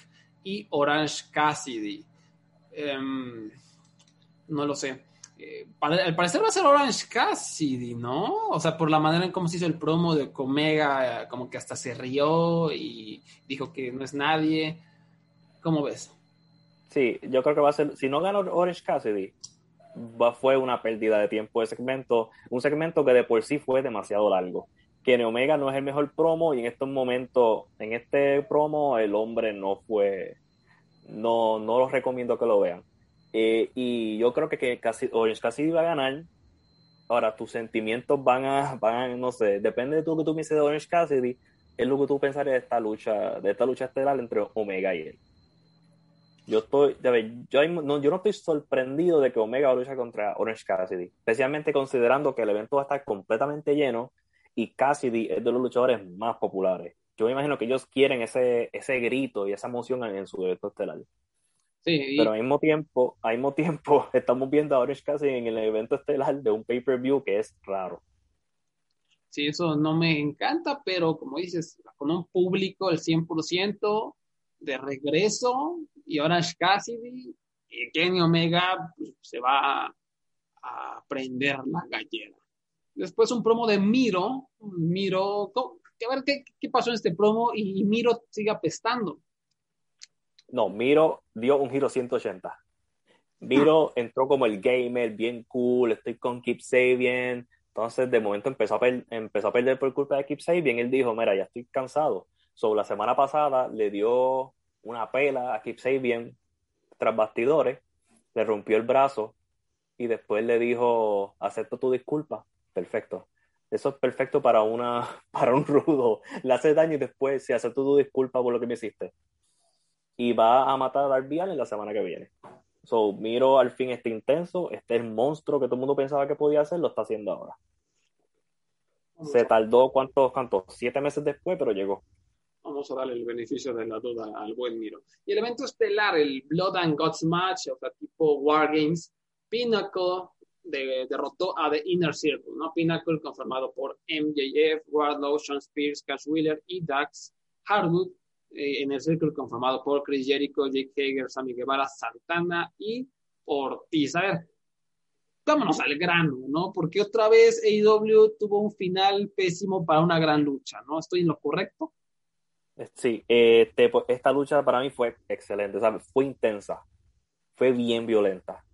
[SPEAKER 1] y Orange Cassidy. Em, no lo sé. Eh, al parecer va a ser Orange Cassidy, ¿no? O sea, por la manera en cómo se hizo el promo de Comega, como que hasta se rió y dijo que no es nadie. ¿Cómo ves?
[SPEAKER 2] Sí, yo creo que va a ser, si no gana Orange Cassidy, fue una pérdida de tiempo de segmento, un segmento que de por sí fue demasiado largo. Que Omega no es el mejor promo y en estos momentos, en este promo, el hombre no fue, no, no los recomiendo que lo vean. Eh, y yo creo que, que casi, Orange Cassidy va a ganar. Ahora, tus sentimientos van a, van no sé, depende de tú que tú pienses de Orange Cassidy, es lo que tú pensarías de esta lucha, de esta lucha estelar entre Omega y él. Yo estoy, yo, no, yo no estoy sorprendido de que Omega va a contra Orange Cassidy, especialmente considerando que el evento va a estar completamente lleno y Cassidy es de los luchadores más populares. Yo me imagino que ellos quieren ese, ese grito y esa emoción en, su evento estelar. Sí, Pero al mismo tiempo, al mismo tiempo, estamos viendo a Orange Cassidy en el evento estelar de un pay-per-view que es raro.
[SPEAKER 1] Sí, eso no me encanta, pero como dices, con un público el 100% de regreso y Orange Cassidy y Kenny Omega pues, se va a, prender la gallera. Después un promo de Miro, Miro, a ver qué, qué pasó en este promo y, Miro sigue apestando.
[SPEAKER 2] No, Miro dio un giro 180. Miro entró como el gamer, bien cool, estoy con Keep Sabian. Entonces, de momento empezó a, empezó a perder por culpa de Keep Sabian. Él dijo, mira, ya estoy cansado. Sobre la semana pasada le dio una pela a Keep Sabian tras bastidores, le rompió el brazo y después le dijo, acepto tu disculpa. Perfecto. Eso es perfecto para, una, para un rudo. Le hace daño y después se acepto tu disculpa por lo que me hiciste. Y va a matar a Darby en la semana que viene. So, miro al fin este intenso, este el monstruo que todo el mundo pensaba que podía hacer, lo está haciendo ahora. Se tardó, ¿cuántos, cuántos? Siete meses después, pero llegó
[SPEAKER 1] vamos a darle el beneficio de la duda al buen Miro. Y el evento estelar, el Blood and Gods Match, o sea, tipo Wargames, Pinnacle derrotó a The Inner Circle, ¿no? Pinnacle confirmado por MJF, Wardlow, Sean Spears, Cash Wheeler y Dax Hardwood. Eh, en el Circle confirmado por Chris Jericho, Jake Hager, Sammy Guevara, Santana y Ortiz. A ver, vámonos al grano, ¿no? Porque otra vez AEW tuvo un final pésimo para una gran lucha, ¿no? ¿Estoy en lo correcto?
[SPEAKER 2] Sí, este, pues, esta lucha para mí fue excelente, ¿sabes? Fue intensa, fue bien violenta.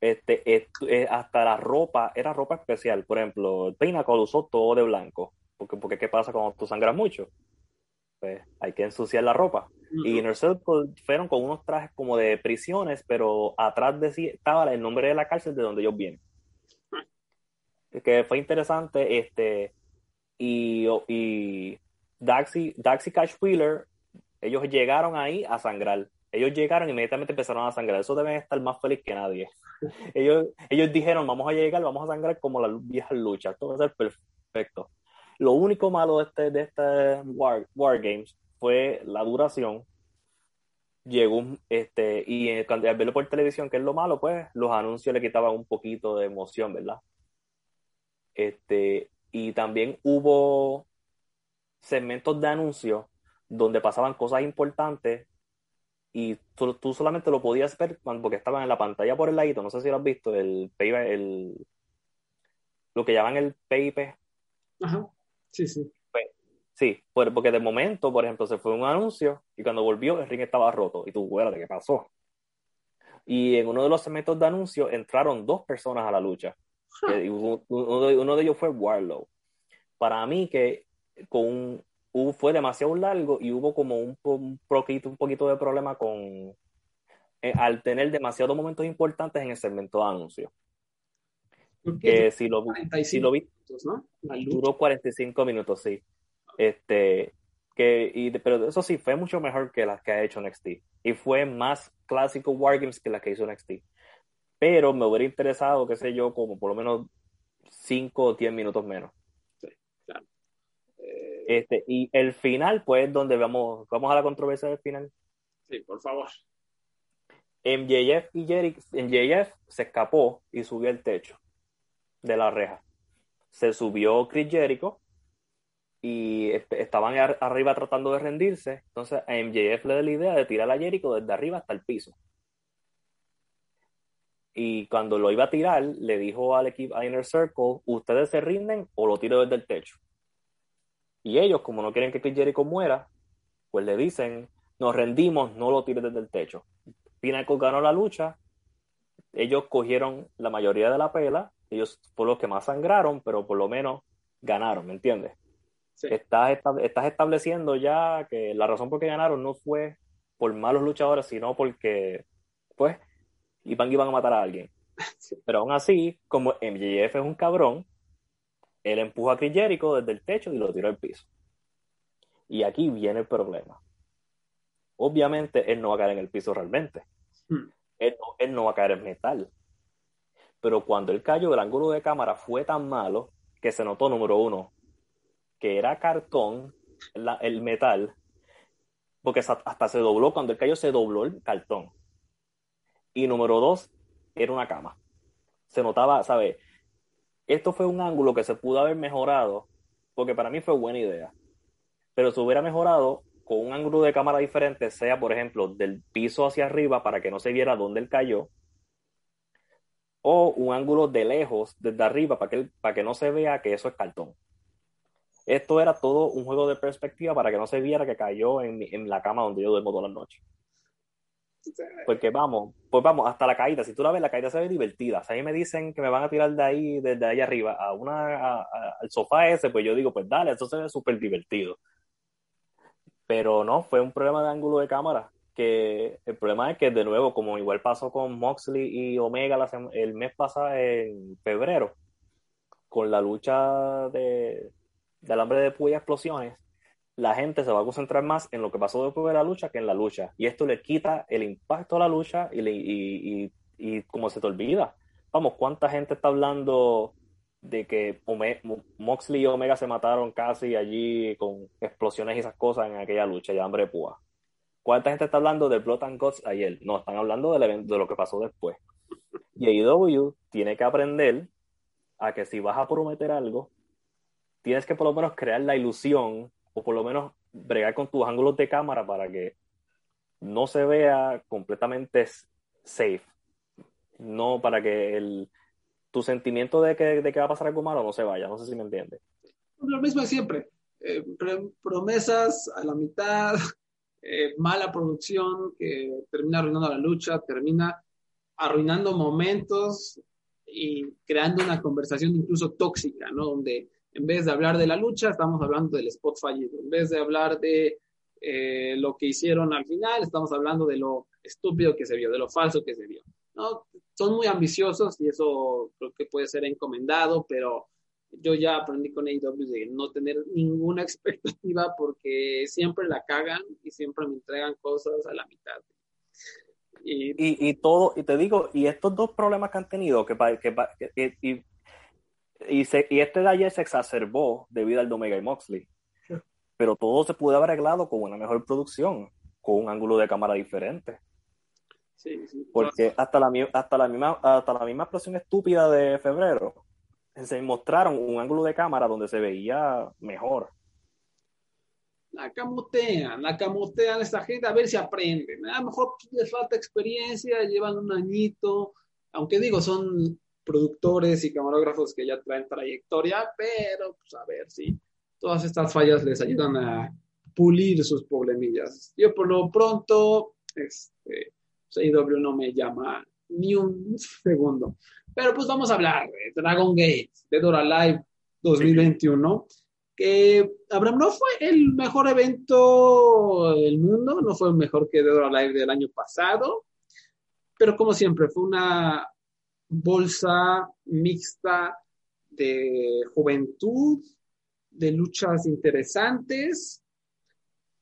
[SPEAKER 2] Este, eh, hasta la ropa, era ropa especial. Por ejemplo, el Pinnacle usó todo de blanco. Porque, porque ¿qué pasa cuando tú sangras mucho? Pues hay que ensuciar la ropa. Y en el fueron con unos trajes como de prisiones, pero atrás de sí estaba el nombre de la cárcel de donde ellos vienen. Que fue interesante, este, y, y Daxi, Daxi Cash Wheeler, ellos llegaron ahí a sangrar. Ellos llegaron y inmediatamente empezaron a sangrar. Eso deben estar más feliz que nadie. Ellos, ellos dijeron, vamos a llegar, vamos a sangrar como las viejas luchas. Esto va a ser perfecto. Lo único malo de este, de este War, War Games fue la duración. llegó este, y cuando al verlo por televisión, que es lo malo, pues los anuncios le quitaban un poquito de emoción, ¿verdad? Este, y también hubo segmentos de anuncios donde pasaban cosas importantes y tú, tú, solamente lo podías ver cuando, porque estaban en la pantalla por el ladito, no sé si lo has visto, el, el lo que llaman el PIP.
[SPEAKER 3] Ajá, sí, sí.
[SPEAKER 2] Sí, porque de momento, por ejemplo, se fue un anuncio y cuando volvió el ring estaba roto y tú, de ¿qué pasó? Y en uno de los segmentos de anuncios entraron dos personas a la lucha. uno, de, ellos fue Warlow. Para mí que con un, fue demasiado largo y hubo como un, un, poquito, un poquito de problema con eh, al tener demasiados momentos importantes en el segmento de anuncios. Que si lo, si lo vi, ¿no? duró 45 minutos, sí. Este, que, y, pero eso sí, fue mucho mejor que las que ha hecho NXT. Y fue más clásico Wargames que las que hizo NXT. Pero me hubiera interesado, qué sé yo, como por lo menos 5 o 10 minutos menos.
[SPEAKER 3] Sí, claro.
[SPEAKER 2] Eh, este, y el final, pues, donde vamos, vamos a la controversia del final.
[SPEAKER 3] Sí, por favor.
[SPEAKER 2] MJF y Jericho, MJF se escapó y subió el techo de la reja. Se subió Chris Jericho y estaban arriba tratando de rendirse. Entonces a MJF le da la idea de tirar a Jericho desde arriba hasta el piso. Y cuando lo iba a tirar, le dijo al equipo a Inner Circle, ustedes se rinden o lo tiro desde el techo. Y ellos, como no quieren que Jericho muera, pues le dicen, nos rendimos, no lo tires desde el techo. Pinnacle ganó la lucha, ellos cogieron la mayoría de la pela, ellos fueron los que más sangraron, pero por lo menos ganaron, ¿me entiendes? Estás, estableciendo ya que la razón por qué ganaron no fue por malos luchadores, sino porque, pues, iban, iban a matar a alguien. Pero aún así, como MJF es un cabrón, él empuja a Chris Jericho desde el techo y lo tiró al piso. Y aquí viene el problema. Obviamente, él no va a caer en el piso realmente. Hmm. Él, no, él no va a caer en metal. Pero cuando él cayó, el ángulo de cámara fue tan malo que se notó, número uno, que era cartón, el metal, porque hasta se dobló, cuando el cayó se dobló el cartón. Y número dos, era una cama. Se notaba, ¿sabes? Esto fue un ángulo que se pudo haber mejorado, porque para mí fue buena idea. Pero se hubiera mejorado con un ángulo de cámara diferente, sea por ejemplo del piso hacia arriba para que no se viera dónde él cayó, o un ángulo de lejos, desde arriba, para que, para que no se vea que eso es cartón. Esto era todo un juego de perspectiva para que no se viera que cayó en, en la cama donde yo duermo todas las noches. Porque vamos, pues vamos, hasta la caída, si tú la ves, la caída se ve divertida. Si a mí me dicen que me van a tirar de ahí, desde ahí arriba, a una, al sofá ese, pues yo digo, pues dale, eso se ve súper divertido. Pero no, fue un problema de ángulo de cámara. Que el problema es que, de nuevo, como igual pasó con Moxley y Omega el mes pasado, en febrero, con la lucha de, de alambre de puya explosiones, la gente se va a concentrar más en lo que pasó después de la lucha que en la lucha. Y esto le quita el impacto a la lucha y, y, y, como se te olvida. Vamos, ¿cuánta gente está hablando de que Moxley y Omega se mataron casi allí con explosiones y esas cosas en aquella lucha de hambre púa? ¿Cuánta gente está hablando de Blood and Guts ayer? No, están hablando del evento, de lo que pasó después. Y AEW tiene que aprender a que si vas a prometer algo, tienes que por lo menos crear la ilusión o por lo menos bregar con tus ángulos de cámara para que no se vea completamente safe. No para que el, tu sentimiento de que, de que va a pasar algo malo no se vaya. No sé si me entiendes.
[SPEAKER 3] Lo mismo de siempre. Eh, promesas a la mitad, eh, mala producción que termina arruinando la lucha, termina arruinando momentos y creando una conversación incluso tóxica, ¿no? Donde en vez de hablar de la lucha, estamos hablando del spot fallido. En vez de hablar de eh, lo que hicieron al final, estamos hablando de lo estúpido que se vio, de lo falso que se vio. ¿no? Son muy ambiciosos y eso creo que puede ser encomendado, pero yo ya aprendí con AEW de no tener ninguna expectativa porque siempre la cagan y siempre me entregan cosas a la mitad.
[SPEAKER 2] Y, y, todo, y te digo, y estos dos problemas que han tenido, que, que, que y y, y este de ayer se exacerbó debido al de Omega y Moxley. Pero todo se pudo haber arreglado con una mejor producción. con un ángulo de cámara diferente.
[SPEAKER 1] Sí, sí.
[SPEAKER 2] Porque hasta la, hasta, la misma, hasta la misma explosión estúpida de febrero se mostraron un ángulo de cámara donde se veía mejor.
[SPEAKER 1] La camotean, la camotean a esta gente a ver si aprenden. A lo mejor les falta experiencia, llevan un añito, aunque digo, son productores y camarógrafos que ya traen trayectoria, pero pues a ver si todas estas fallas les ayudan a pulir sus problemillas. Yo por lo pronto, este, AEW no me llama ni un segundo. Pero pues vamos a hablar de Dragon Gate, de Dora Live 2021, que Abraham no fue el mejor evento del mundo, no fue mejor que Dead or Alive del año pasado, pero como siempre fue una bolsa mixta de juventud, de luchas interesantes,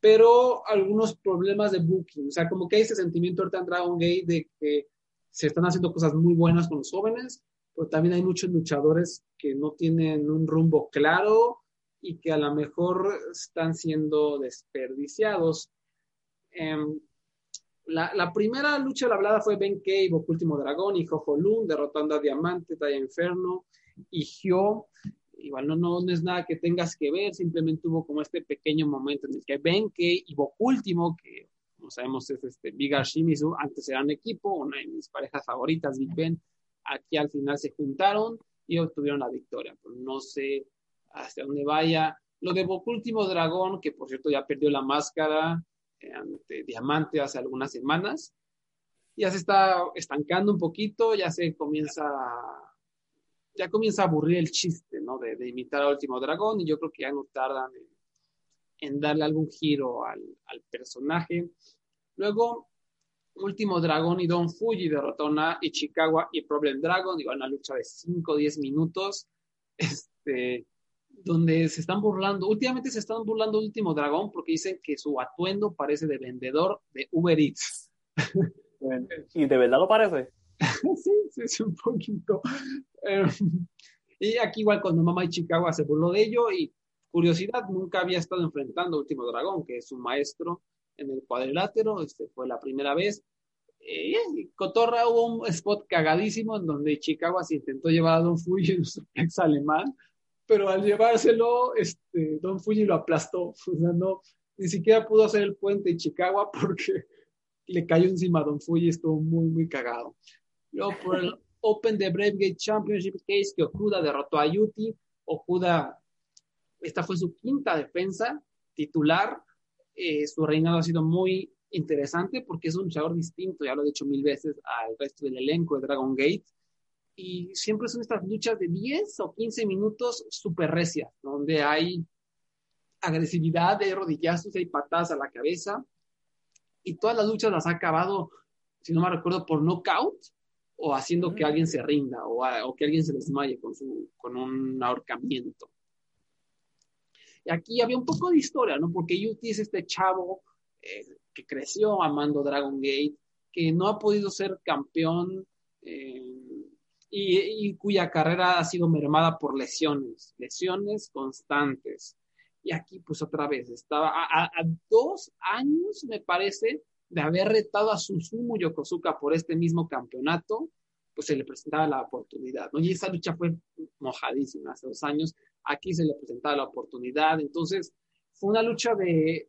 [SPEAKER 1] pero algunos problemas de booking, o sea, como que hay ese sentimiento ahorita en Dragon Gate de que se están haciendo cosas muy buenas con los jóvenes, pero también hay muchos luchadores que no tienen un rumbo claro y que a lo mejor están siendo desperdiciados. Em, la, primera lucha de la hablada fue Ben Boku Último Dragón y Jojo Lun derrotando a Diamante, Taya Inferno y Hyo. Igual no, no, no, es nada que tengas que ver, simplemente hubo como este pequeño momento en el que Ben y Último, que como sabemos es este Big Shimizu, antes eran equipo, una de mis parejas favoritas, Big Ben, aquí al final se juntaron y obtuvieron la victoria. No sé hasta dónde vaya. Lo de Último Dragón, que por cierto ya perdió la máscara ante Diamante hace algunas semanas, ya se está estancando un poquito, ya se comienza, ya comienza a aburrir el chiste, ¿no? De, imitar al Último Dragón y yo creo que ya no tardan en, darle algún giro al, al, personaje. Luego, Último Dragón y Don Fuji derrotaron a Ichikawa y Problem Dragon, digo, una lucha de 5 o 10 minutos. Este, donde se están burlando, últimamente se están burlando Último Dragón porque dicen que su atuendo parece de vendedor de Uber Eats.
[SPEAKER 2] ¿Y de verdad lo parece?
[SPEAKER 1] sí, sí, sí, un poquito. Eh, y aquí igual cuando Mamá y Chicago se burló de ello y curiosidad, nunca había estado enfrentando a Último Dragón, que es su maestro en el cuadrilátero, este fue la primera vez. Eh, Cotorra hubo un spot cagadísimo en donde Chicago se intentó llevar a Don Fuji en su ex alemán pero al llevárselo, este, Don Fuji lo aplastó. O sea, no, ni siquiera pudo hacer el puente de Chicago porque le cayó encima a Don Fuji, estuvo muy, muy cagado. Luego por el Open de Brave Gate Championship Case, que Okuda derrotó a Yuti. Okuda, esta fue su quinta defensa titular. Eh, su reinado ha sido muy interesante porque es un luchador distinto, ya lo he dicho mil veces, al resto del elenco de Dragon Gate y siempre son estas luchas de 10 o 15 minutos súper recias, donde hay agresividad, hay rodillazos, hay patadas a la cabeza, y todas las luchas las ha acabado, si no me recuerdo, por knockout o haciendo mm. que alguien se rinda o, a, o, que alguien se desmaye con, su, con un ahorcamiento. Y aquí había un poco de historia, ¿no? Porque Yuti es este chavo eh, que creció amando Dragon Gate, que no ha podido ser campeón. Eh, y, cuya carrera ha sido mermada por lesiones, lesiones constantes. Y aquí, pues otra vez, estaba a dos años, me parece, de haber retado a Susumu Yokosuka por este mismo campeonato, pues se le presentaba la oportunidad, ¿no? Y esa lucha fue mojadísima hace dos años, aquí se le presentaba la oportunidad, entonces fue una lucha de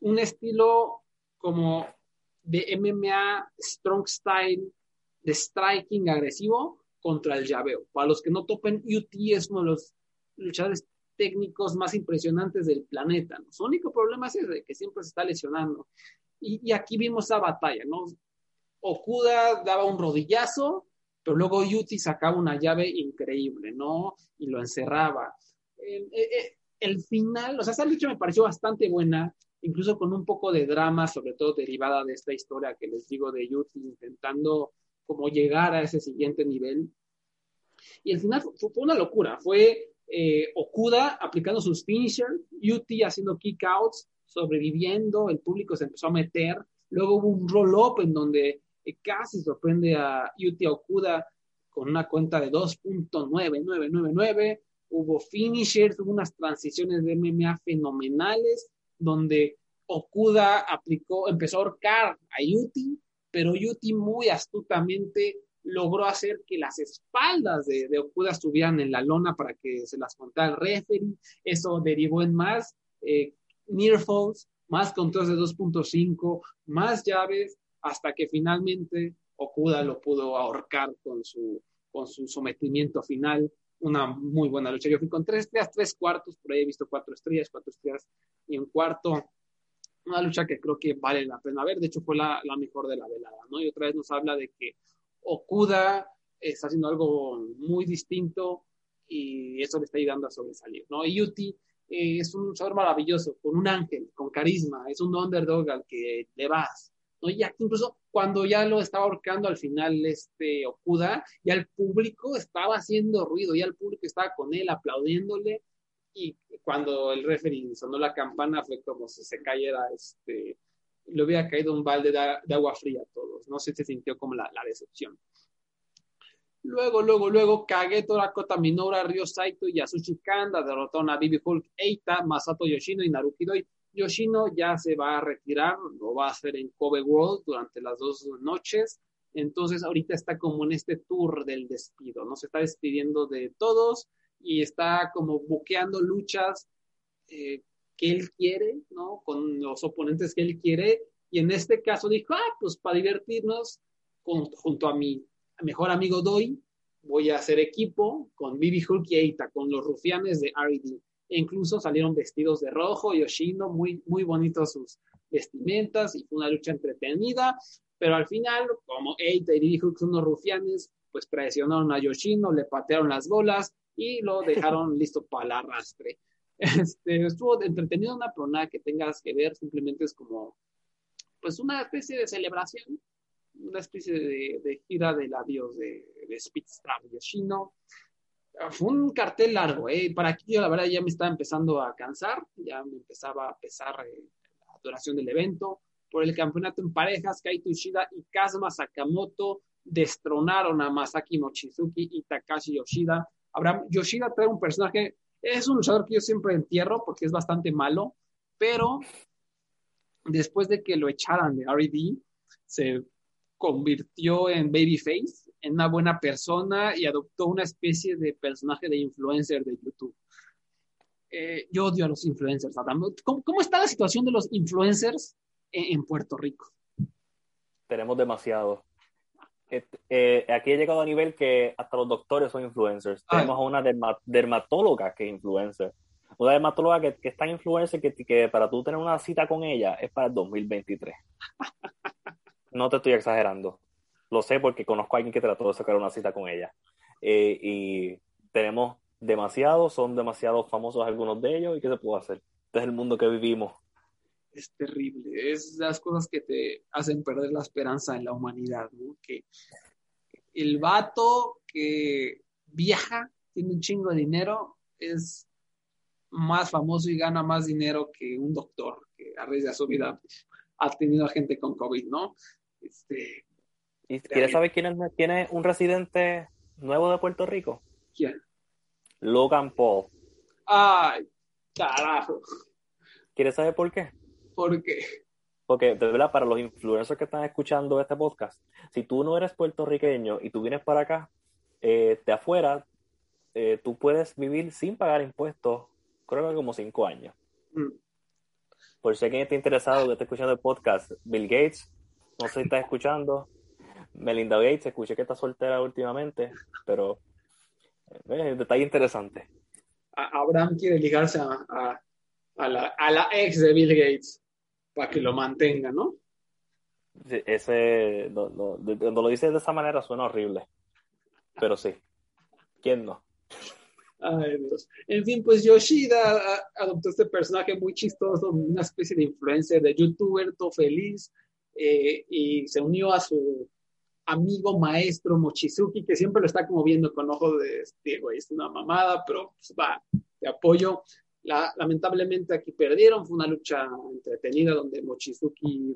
[SPEAKER 1] un estilo como de MMA, strong style, de striking agresivo contra el llaveo. Para los que no topen, UT es uno de los luchadores técnicos más impresionantes del planeta. ¿no? Su único problema es ese, que siempre se está lesionando. Y, y, aquí vimos esa batalla, ¿no? Okuda daba un rodillazo, pero luego Yuti sacaba una llave increíble, ¿no? Y lo encerraba. Eh, eh, el final, o sea, esa lucha me pareció bastante buena, incluso con un poco de drama, sobre todo derivada de esta historia que les digo de Yuti intentando como llegar a ese siguiente nivel. Y el final fue, fue una locura, fue eh, Okuda aplicando sus finishers, Yuti haciendo kickouts, sobreviviendo, el público se empezó a meter, luego hubo un roll-up en donde eh, casi sorprende a Yuti Okuda con una cuenta de 2.9999, hubo finishers, hubo unas transiciones de MMA fenomenales, donde Okuda aplicó, empezó a ahorcar a Yuti, pero Yuti muy astutamente logró hacer que las espaldas de, Okuda estuvieran en la lona para que se las contara el referee. Eso derivó en más eh, near falls, más controles de 2.5, más llaves, hasta que finalmente Okuda lo pudo ahorcar con su, con su sometimiento final. Una muy buena lucha. Yo fui con tres estrellas, tres cuartos, por ahí he visto cuatro estrellas, cuatro estrellas y un cuarto. Una lucha que creo que vale la pena ver. De hecho, fue la, la mejor de la velada, ¿no? Y otra vez nos habla de que Okuda está haciendo algo muy distinto y eso le está ayudando a sobresalir, ¿no? Y Yuti eh, es un luchador maravilloso, con un ángel, con carisma, es un underdog al que le vas, ¿no? Y aquí incluso cuando ya lo estaba ahorcando al final este Okuda, ya el público estaba haciendo ruido, ya el público estaba con él aplaudiéndole y cuando el referee sonó la campana fue como si se cayera este le hubiera caído un balde de, de agua fría a todos. No sé si se sintió como la, la decepción. Luego, luego, luego, Kageto, Dakota Minora, Ryo Saito y Yasushi Kanda derrotaron a Bibi Hulk, Eita, Masato Yoshino y Naruki Doi. Yoshino ya se va a retirar, lo va a hacer en Kobe World durante las dos noches. Entonces, ahorita está como en este tour del despido, ¿no? Se está despidiendo de todos y está como buqueando luchas eh, que él quiere, ¿no? Con los oponentes que él quiere. Y en este caso dijo, ah, pues para divertirnos, junto a mi mejor amigo Doi, voy a hacer equipo con Bibi Hulk y Eita, con los rufianes de R.E.D. E incluso salieron vestidos de rojo, Yoshino, muy, muy bonitos sus vestimentas y fue una lucha entretenida. Pero al final, como Eita y Bibi Hulk son unos rufianes, pues presionaron a Yoshino, le patearon las bolas y lo dejaron listo para el arrastre. Este, estuvo entretenido una, pero nada que tengas que ver, simplemente es como, pues una especie de celebración, una especie de, de gira del adiós de, de Speedstrap Yoshino. Fue un cartel largo, ¿eh? Para aquí yo la verdad ya me estaba empezando a cansar, ya me empezaba a pesar eh, la duración del evento. Por el campeonato en parejas, Kaito Ishida y Kazuma Sakamoto destronaron a Masaki Mochizuki y Takashi Yoshida. Abraham Yoshida trae un personaje es un luchador que yo siempre entierro porque es bastante malo, pero después de que lo echaran de R.E.D., se convirtió en babyface, en una buena persona y adoptó una especie de personaje de influencer de YouTube. Eh, yo odio a los influencers. ¿Cómo, ¿Cómo, está la situación de los influencers en, en Puerto Rico?
[SPEAKER 2] Tenemos demasiado. Eh, aquí he llegado a nivel que hasta los doctores son influencers. Ay. Tenemos a una derma dermatóloga que es influencer. Una dermatóloga que, que es tan influencer que, que, para tú tener una cita con ella es para el 2023. no te estoy exagerando. Lo sé porque conozco a alguien que trató de sacar una cita con ella. Eh, y tenemos demasiados, son demasiado famosos algunos de ellos. ¿Y qué se puede hacer? Este es el mundo que vivimos
[SPEAKER 1] es terrible. Es las cosas que te hacen perder la esperanza en la humanidad, ¿no? Que el vato que viaja, tiene un chingo de dinero, es más famoso y gana más dinero que un doctor que a raíz de su vida ha tenido a gente con COVID, ¿no? Este,
[SPEAKER 2] ¿Y quieres saber quién es, quién es un residente nuevo de Puerto Rico?
[SPEAKER 1] ¿Quién?
[SPEAKER 2] Logan Paul.
[SPEAKER 1] Ay, carajo.
[SPEAKER 2] ¿Quieres saber por qué?
[SPEAKER 1] ¿Por qué?
[SPEAKER 2] Porque, de verdad, para los influencers que están escuchando este podcast, si tú no eres puertorriqueño y tú vienes para acá, eh, de afuera, eh, tú puedes vivir sin pagar impuestos, creo que como cinco años. Mm. Por si alguien está interesado que está escuchando el podcast, Bill Gates, no sé si estás escuchando, Melinda Gates, escuché que está soltera últimamente, pero eh, detalle interesante.
[SPEAKER 1] Abraham quiere ligarse a, a, a, la, a la ex de Bill Gates para que lo mantenga, ¿no?
[SPEAKER 2] Sí, ese, no, no, cuando lo dices de esa manera suena horrible, pero sí, ¿quién no?
[SPEAKER 1] Ay, Dios. En fin, pues Yoshida adoptó este personaje muy chistoso, una especie de influencer, de youtuber, todo feliz, eh, y se unió a su amigo maestro Mochizuki, que siempre lo está como viendo con ojos de, Diego, es una mamada, pero pues va, te apoyo. La, lamentablemente aquí perdieron, fue una lucha entretenida donde Mochizuki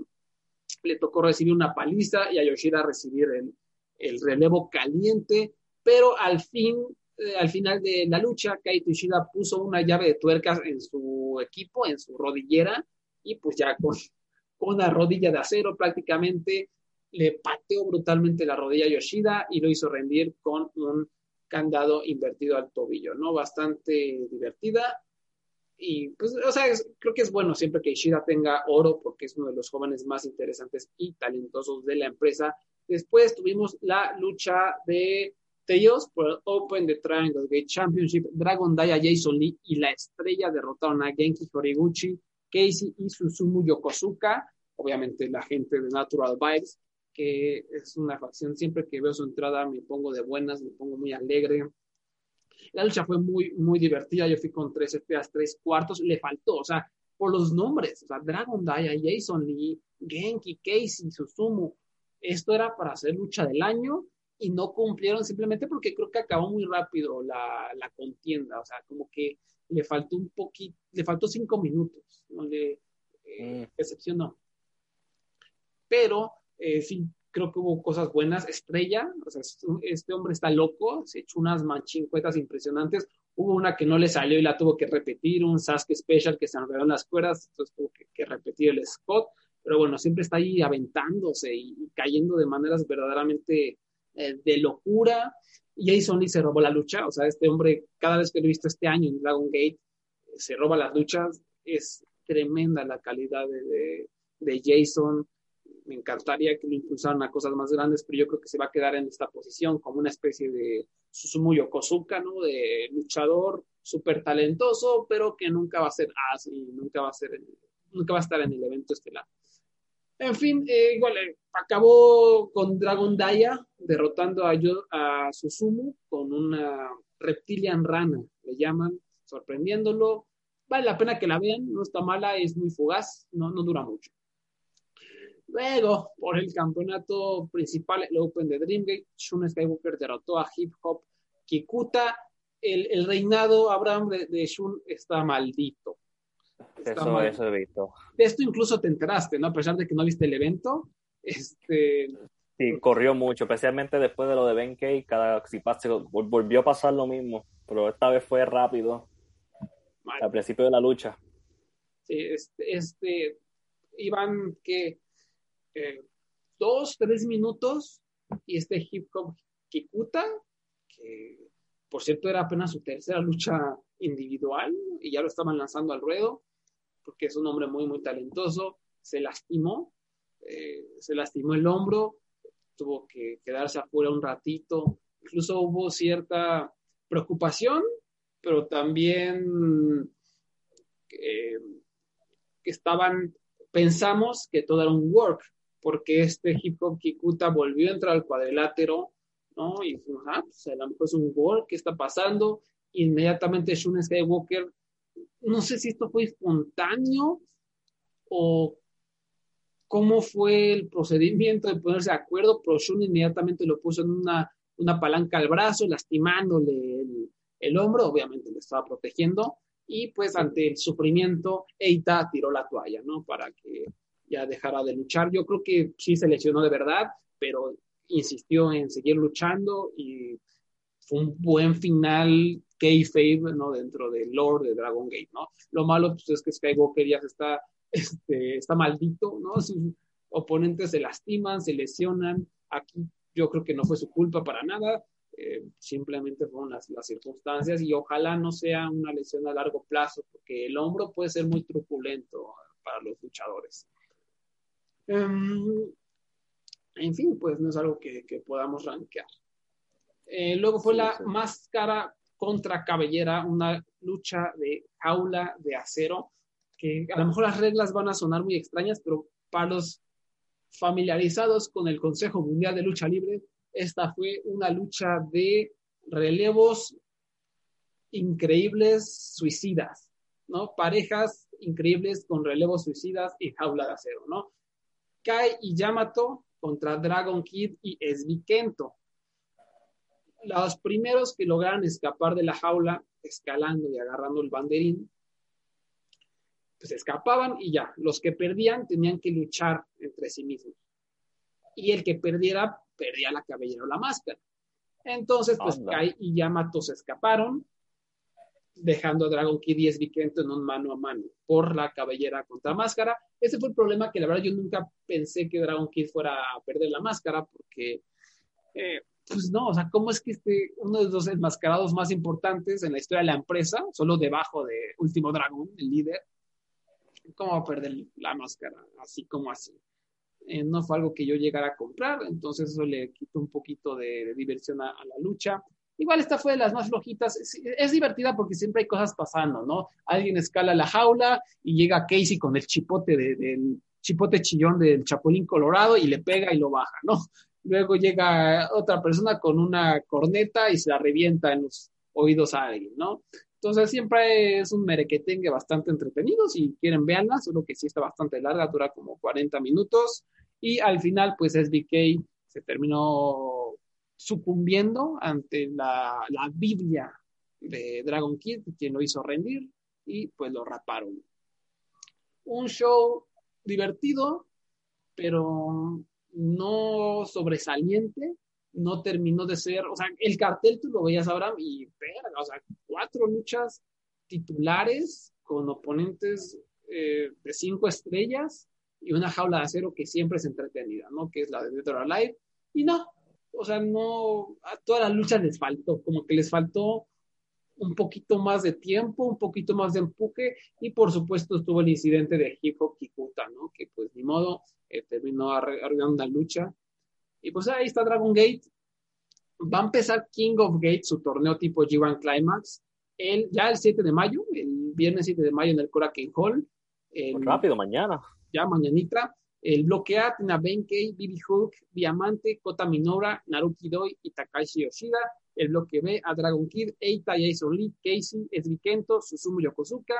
[SPEAKER 1] le tocó recibir una paliza y a Yoshida recibir el, el relevo caliente, pero al fin, eh, al final de la lucha, Kaito Yoshida puso una llave de tuercas en su equipo, en su rodillera, y pues ya con, con una rodilla de acero prácticamente le pateó brutalmente la rodilla a Yoshida y lo hizo rendir con un candado invertido al tobillo, ¿no? Bastante divertida. Y pues, o sea, creo que es bueno siempre que Yoshida tenga oro porque es uno de los jóvenes más interesantes y talentosos de la empresa. Después tuvimos la lucha de ellos por el Open de Triangle Gate Championship. Dragon Daya, Jason Lee y la estrella derrotaron a Genki Horiguchi, Casey y Susumu Yokosuka. Obviamente la gente de Natural Vibes que es una facción, siempre que veo su entrada me pongo de buenas, me pongo muy alegre. La lucha fue muy, muy divertida, yo fui con tres FPAs, tres cuartos, le faltó, o sea, por los nombres, o sea, Dragon Daya, Jason Lee, Genki, Casey, Susumu, esto era para hacer lucha del año y no cumplieron simplemente porque creo que acabó muy rápido la, la contienda, o sea, como que le faltó un poquito, le faltó cinco minutos, no le eh, mm. Pero eh, sí, creo que hubo cosas buenas. Estrella, o sea, este hombre está loco, se echó unas manchincuetas impresionantes. Hubo una que no le salió y la tuvo que repetir, un Sasuke Special que se enredó en las cuerdas, entonces tuvo que, repetir el Scott. Pero bueno, siempre está ahí aventándose y, cayendo de maneras verdaderamente eh, de locura. Jason Lee se robó la lucha, o sea, este hombre, cada vez que lo he visto este año en Dragon Gate, se roba las luchas. Es tremenda la calidad de, de Jason me encantaría que lo impulsaran a cosas más grandes, pero yo creo que se va a quedar en esta posición como una especie de Susumu Yokosuka, ¿no? De luchador súper talentoso, pero que nunca va a ser así, nunca va a ser, nunca va a estar en el evento estelar. En fin, eh, igual eh, acabó con Dragon Daya derrotando a, a Susumu con una reptilian rana, le llaman, sorprendiéndolo. Vale la pena que la vean, no está mala, es muy fugaz, no, no dura mucho. Luego, por el campeonato principal, el Open de Dreamgate, Shun Skywalker derrotó a Hip Hop Kikuta. El, reinado, Abraham, de, Shun está maldito.
[SPEAKER 2] eso, eso he visto.
[SPEAKER 1] De esto incluso te enteraste, ¿no? A pesar de que no viste el evento. Este...
[SPEAKER 2] Sí, corrió mucho, especialmente después de lo de Ben Kay, cada si volvió a pasar lo mismo, pero esta vez fue rápido. Al principio de la lucha.
[SPEAKER 1] Sí, este, este iban que eh, dos, tres minutos y este hip hop Kikuta, que por cierto era apenas su tercera lucha individual y ya lo estaban lanzando al ruedo, porque es un hombre muy, muy talentoso, se lastimó, eh, se lastimó el hombro, tuvo que quedarse afuera un ratito, incluso hubo cierta preocupación, pero también eh, que estaban, pensamos que todo era un work, porque este hip hop Kikuta volvió a entrar al cuadrilátero, ¿no? Y ah, pues a lo mejor es un gol, ¿qué está pasando? Inmediatamente Shun Skywalker, no sé si esto fue espontáneo o cómo fue el procedimiento de ponerse de acuerdo, pero Shun inmediatamente lo puso en una, una palanca al brazo, lastimándole el, el hombro, obviamente le estaba protegiendo, y pues ante el sufrimiento, Eita tiró la toalla, ¿no? Para que ya dejara de luchar. Yo creo que sí se lesionó de verdad, pero insistió en seguir luchando y fue un buen final kayfabe, ¿no? Dentro del lore de Dragon Gate, ¿no? Lo malo pues, es que Skywalker ya está, este, está maldito, ¿no? Sus oponentes se lastiman, se lesionan. Aquí yo creo que no fue su culpa para nada. Eh, simplemente fueron las, las, circunstancias y ojalá no sea una lesión a largo plazo, porque el hombro puede ser muy truculento para los luchadores. Em, en fin, pues no es algo que, podamos rankear. Eh, luego fue la máscara contra cabellera, una lucha de jaula de acero, que a lo mejor las reglas van a sonar muy extrañas, pero para los familiarizados con el Consejo Mundial de Lucha Libre, esta fue una lucha de relevos increíbles suicidas, ¿no? Parejas increíbles con relevos suicidas y jaula de acero, ¿no? Kai y Yamato contra Dragon Kid y Esvikento. Los primeros que lograron escapar de la jaula, escalando y agarrando el banderín, pues escapaban y ya. Los que perdían tenían que luchar entre sí mismos. Y el que perdiera, perdía la cabellera o la máscara. Entonces, pues Kai y Yamato se escaparon. Dejando a Dragon Kid y Svikento en un mano a mano por la cabellera contra máscara. Ese fue el problema que la verdad yo nunca pensé que Dragon Kid fuera a perder la máscara porque, eh, pues no, o sea, ¿cómo es que este, uno de los enmascarados más importantes en la historia de la empresa, solo debajo de Último Dragon, el líder, cómo va a perder la máscara así como así? Eh, no fue algo que yo llegara a comprar, entonces eso le quitó un poquito de, diversión a, la lucha. Igual esta fue de las más flojitas. Es, divertida porque siempre hay cosas pasando, ¿no? Alguien escala la jaula y llega Casey con el chipote del chipote chillón del Chapulín Colorado y le pega y lo baja, ¿no? Luego llega otra persona con una corneta y se la revienta en los oídos a alguien, ¿no? Entonces siempre es un merequetengue bastante entretenido. Si quieren, verla, solo que sí está bastante larga, dura como 40 minutos. Y al final, pues SBK se terminó sucumbiendo ante la, la Biblia de Dragon Kid, quien lo hizo rendir, y pues lo raparon. Un show divertido, pero no sobresaliente, no terminó de ser, o sea, el cartel tú lo veías, Abraham, y verga, o sea, cuatro luchas titulares con oponentes eh, de cinco estrellas y una jaula de acero que siempre es entretenida, ¿no? Que es la de Dead or. Y no, o sea, no, a todas las luchas les faltó, como que les faltó un poquito más de tiempo, un poquito más de empuje y por supuesto estuvo el incidente de Hip Hop Kikuta, ¿no? Que pues ni modo, eh, terminó arreglando la lucha y pues ahí está Dragon Gate. Va a empezar King of Gate, su torneo tipo G1 Climax, el, ya el 7 de mayo, el viernes 7 de mayo en el Korakuen Hall.
[SPEAKER 2] rápido, mañana.
[SPEAKER 1] Ya, mañanita. El bloquea tiene a Benkei, Bibi Hulk, Diamante, Kota Minora, Naruki Doi y Takashi Yoshida. El bloque B a Dragon Kid, Eita, Jason Lee, Casey, Esrikento, Susumu Yokozuka.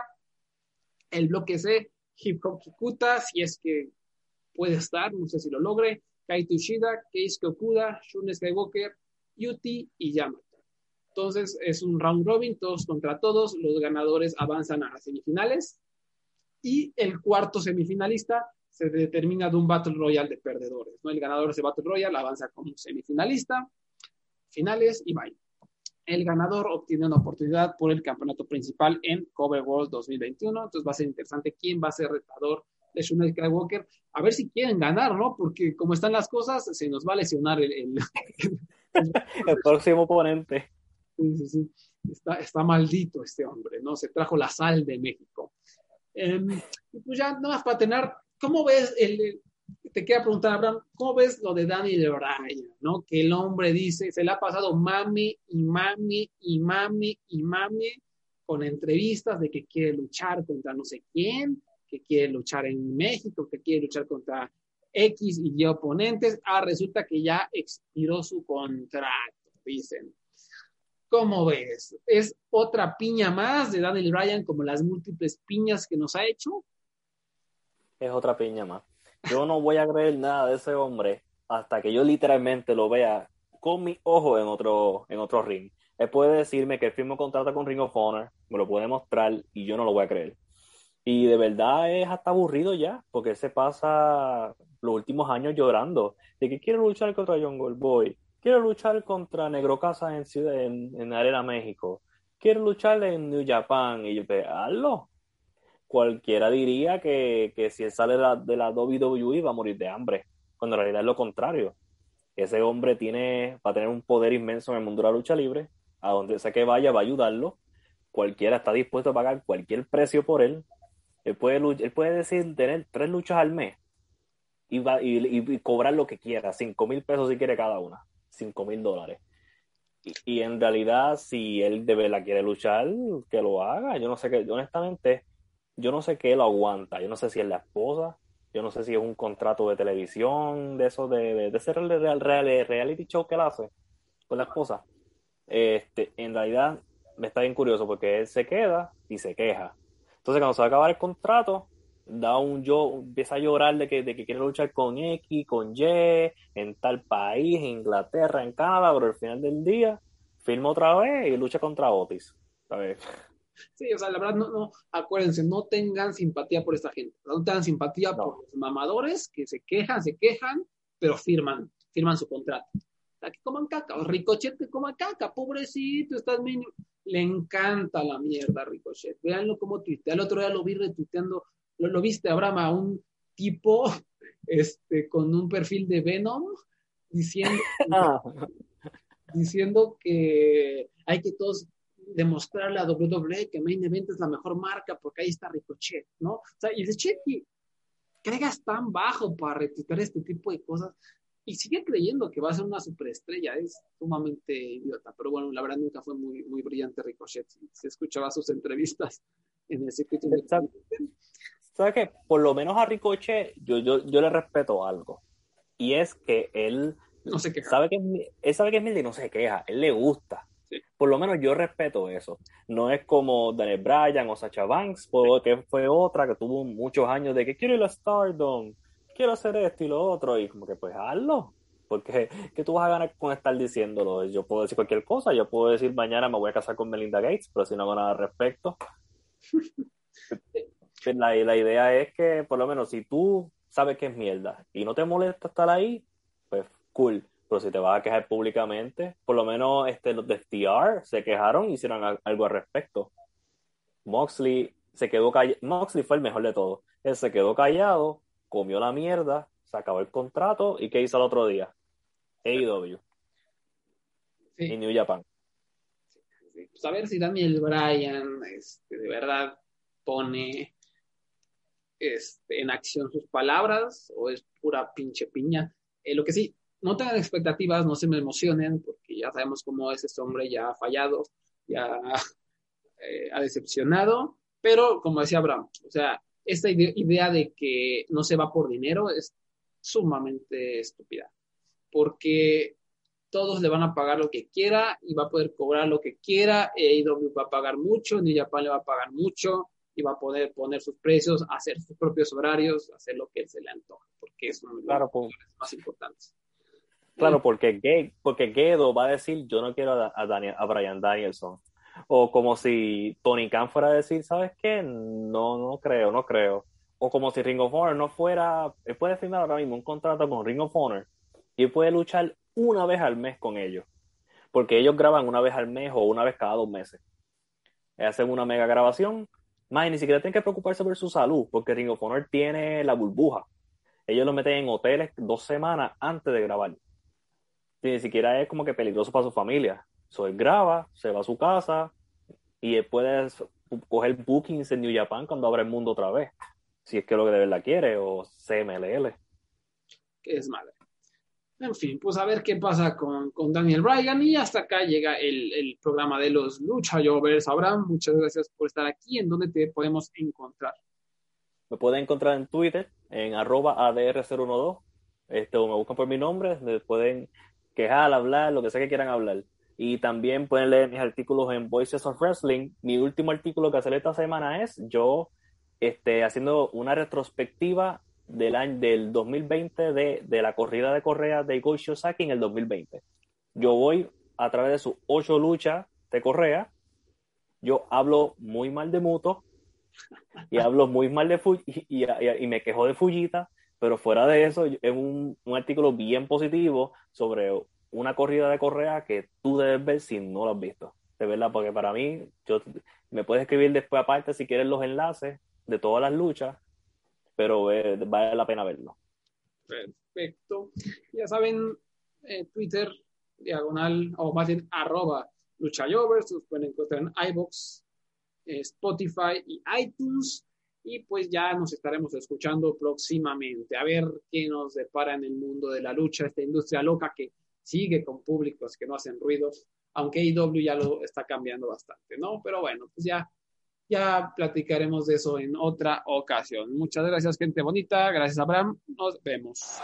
[SPEAKER 1] El bloque C, Hip Hop Kikuta, si es que puede estar, no sé si lo logre. Kaito Ishida, Keisuke Okuda, Shun Skywalker, Yuti y Yamata. Entonces es un round robin, todos contra todos, los ganadores avanzan a las semifinales y el cuarto semifinalista se determina de un Battle Royale de perdedores. ¿no? El ganador de ese Battle Royale avanza como semifinalista, finales y bye. El ganador obtiene una oportunidad por el campeonato principal en Cover World 2021. Entonces va a ser interesante quién va a ser retador de Shun Skywalker, a ver si quieren ganar, ¿no? Porque como están las cosas, se nos va a lesionar el, el,
[SPEAKER 2] el próximo oponente.
[SPEAKER 1] Sí, sí, sí. Está, está, maldito este hombre, ¿no? Se trajo la sal de México. Eh, pues ya, nada más para tener, ¿cómo ves el, te quería preguntar, Abraham, ¿cómo ves lo de Daniel Bryan, ¿no? Que el hombre dice, se le ha pasado mami y mami y mami y mami con entrevistas de que quiere luchar contra no sé quién, que quiere luchar en México, que quiere luchar contra X y Y oponentes. Ah, resulta que ya expiró su contrato, dicen. ¿Cómo ves? ¿Es otra piña más de Daniel Bryan como las múltiples piñas que nos ha hecho?
[SPEAKER 2] Es otra piña más. Yo no voy a creer nada de ese hombre hasta que yo literalmente lo vea con mi ojo en otro, en otro ring. Él puede decirme que firmó contrato con Ring of Honor, me lo puede mostrar y yo no lo voy a creer. Y de verdad es hasta aburrido ya, porque se pasa los últimos años llorando de que quiere luchar contra Jungle Boy, quiere luchar contra Negro Casa en, en, en Arena México, quiere luchar en New Japan, y yo, hazlo. Cualquiera diría que, que si él sale de la, de la WWE va a morir de hambre, cuando en realidad es lo contrario. Ese hombre tiene, va a tener un poder inmenso en el mundo de la lucha libre, a donde sea que vaya va a ayudarlo. Cualquiera está dispuesto a pagar cualquier precio por él, él puede, él puede decir tener tres luchas al mes y, va, y, cobrar lo que quiera, cinco mil pesos si quiere cada una, cinco mil dólares. Y, en realidad, si él de verdad quiere luchar, que lo haga. Yo no sé qué, honestamente, yo no sé qué lo aguanta. Yo no sé si es la esposa, yo no sé si es un contrato de televisión, de eso, de, de, ese real, real, reality show que él hace con la esposa. Este, en realidad, me está bien curioso porque él se queda y se queja entonces, cuando se va a acabar el contrato, da un yo, empieza a llorar de que, de que quiere luchar con X, con Y, en tal país, en Inglaterra, en Canadá, pero al final del día firma otra vez y lucha contra Otis.
[SPEAKER 1] Sí, o sea, la verdad, no, no, acuérdense, no tengan simpatía por esta gente, no tengan simpatía por los mamadores que se quejan, se quejan, pero firman, firman su contrato. que coman caca, o Ricochet que coma caca, pobrecito, estás mínimo. Le encanta la mierda a Ricochet. Veanlo como tuitea. El otro día lo vi retuiteando, lo, lo viste, Abraham, a un tipo este, con un perfil de Venom diciendo, diciendo que hay que todos demostrarle a WWE que Main Event es la mejor marca porque ahí está Ricochet, ¿no? O sea, y Ricochet que creas tan bajo para retuitear este tipo de cosas y sigue creyendo que va a ser una superestrella, es sumamente idiota, pero bueno, la verdad nunca fue muy, muy brillante Ricochet, se escuchaba sus entrevistas en el circuito
[SPEAKER 2] Exacto. ¿Sabes qué? Por lo menos a Ricochet yo, yo, yo le respeto algo. Y es que él
[SPEAKER 1] no sé qué.
[SPEAKER 2] sabe que él sabe que es humilde y no se queja. Él le gusta.
[SPEAKER 1] Sí.
[SPEAKER 2] Por lo menos yo respeto eso. No es como Daniel Bryan o Sacha Banks, por- que fue otra que tuvo muchos años de que quiero ir a Stardom, quiero hacer esto y lo otro. Y como que pues hazlo. Porque ¿qué tú vas a ganar con estar diciéndolo? Yo puedo decir cualquier cosa. Yo puedo decir mañana me voy a casar con Melinda Gates, pero si no hago nada al respecto. La, la idea es que, por lo menos, si tú sabes que es mierda y no te molesta estar ahí, pues cool. Pero si te vas a quejar públicamente, por lo menos este, los de FTR se quejaron y hicieron al- algo al respecto. Moxley se quedó callado. Moxley fue el mejor de todos. Él se quedó callado, comió la mierda, se acabó el contrato y ¿qué hizo el otro día? AEW
[SPEAKER 1] Sí.
[SPEAKER 2] y New Japan.
[SPEAKER 1] Sí, pues a ver si Daniel Bryan este, de verdad pone este, en acción sus palabras o es pura pinche piña. Eh, lo que sí, no tengan expectativas, no se me emocionen, porque ya sabemos cómo es este hombre, ya ha fallado, ya eh, ha decepcionado, pero como decía Abraham, o sea, esta ide- idea de que no se va por dinero es sumamente estúpida, porque todos le van a pagar lo que quiera y va a poder cobrar lo que quiera, AEW va a pagar mucho, New Japan le va a pagar mucho y va a poder poner sus precios, hacer sus propios horarios, hacer lo que él se le antoja, porque es uno de los
[SPEAKER 2] Claro, pues.
[SPEAKER 1] más importantes.
[SPEAKER 2] Claro, porque, Ge- porque Gedo va a decir, yo no quiero a, a, Daniel, a Brian Danielson. O como si Tony Khan fuera a decir, ¿sabes qué? No, no creo, no creo. O como si Ring of Honor no fuera, él puede firmar ahora mismo un contrato con Ring of Honor y él puede luchar una vez al mes con ellos. Porque ellos graban una vez al mes o una vez cada dos meses. Hacen una mega grabación, más y ni siquiera tienen que preocuparse por su salud, porque Ring of Honor tiene la burbuja. Ellos lo meten en hoteles dos semanas antes de grabar ni siquiera es como que peligroso para su familia. So, él graba, se va a su casa y él puede coger bookings en New Japan cuando abra el mundo otra vez. Si es que lo que de verdad quiere, o CMLL.
[SPEAKER 1] que es madre. En fin, pues a ver qué pasa con, con Daniel Bryan y hasta acá llega el, el programa de los Lucha Jovers. Abraham, muchas gracias por estar aquí. ¿En dónde te podemos encontrar?
[SPEAKER 2] Me pueden encontrar en Twitter, en arroba ADR012, este, o me buscan por mi nombre, me pueden quejar, hablar, lo que sea que quieran hablar. Y también pueden leer mis artículos en Voices of Wrestling. Mi último artículo que hacer esta semana es yo este, haciendo una retrospectiva del año del 2020 de, de la corrida de Correa de Go Shiozaki en el 2020. Yo voy a través de sus ocho luchas de Correa, yo hablo muy mal de Muto y hablo muy mal de Fuji y, y, y, me quejo de Fujita, pero fuera de eso es un, un artículo bien positivo sobre una corrida de Correa que tú debes ver si no lo has visto. De verdad, porque para mí, yo, me puedes escribir después aparte si quieres los enlaces de todas las luchas, pero eh, vale la pena verlo.
[SPEAKER 1] Perfecto. Ya saben, eh, Twitter, diagonal, o más bien arroba luchayovers, los pueden encontrar en iBox, eh, Spotify y iTunes. Y pues ya nos estaremos escuchando próximamente. A ver qué nos depara en el mundo de la lucha, esta industria loca que sigue con públicos que no hacen ruidos, aunque IW ya lo está cambiando bastante, ¿no? Pero bueno, pues ya, ya platicaremos de eso en otra ocasión. Muchas gracias, gente bonita. Gracias, Abraham. Nos vemos.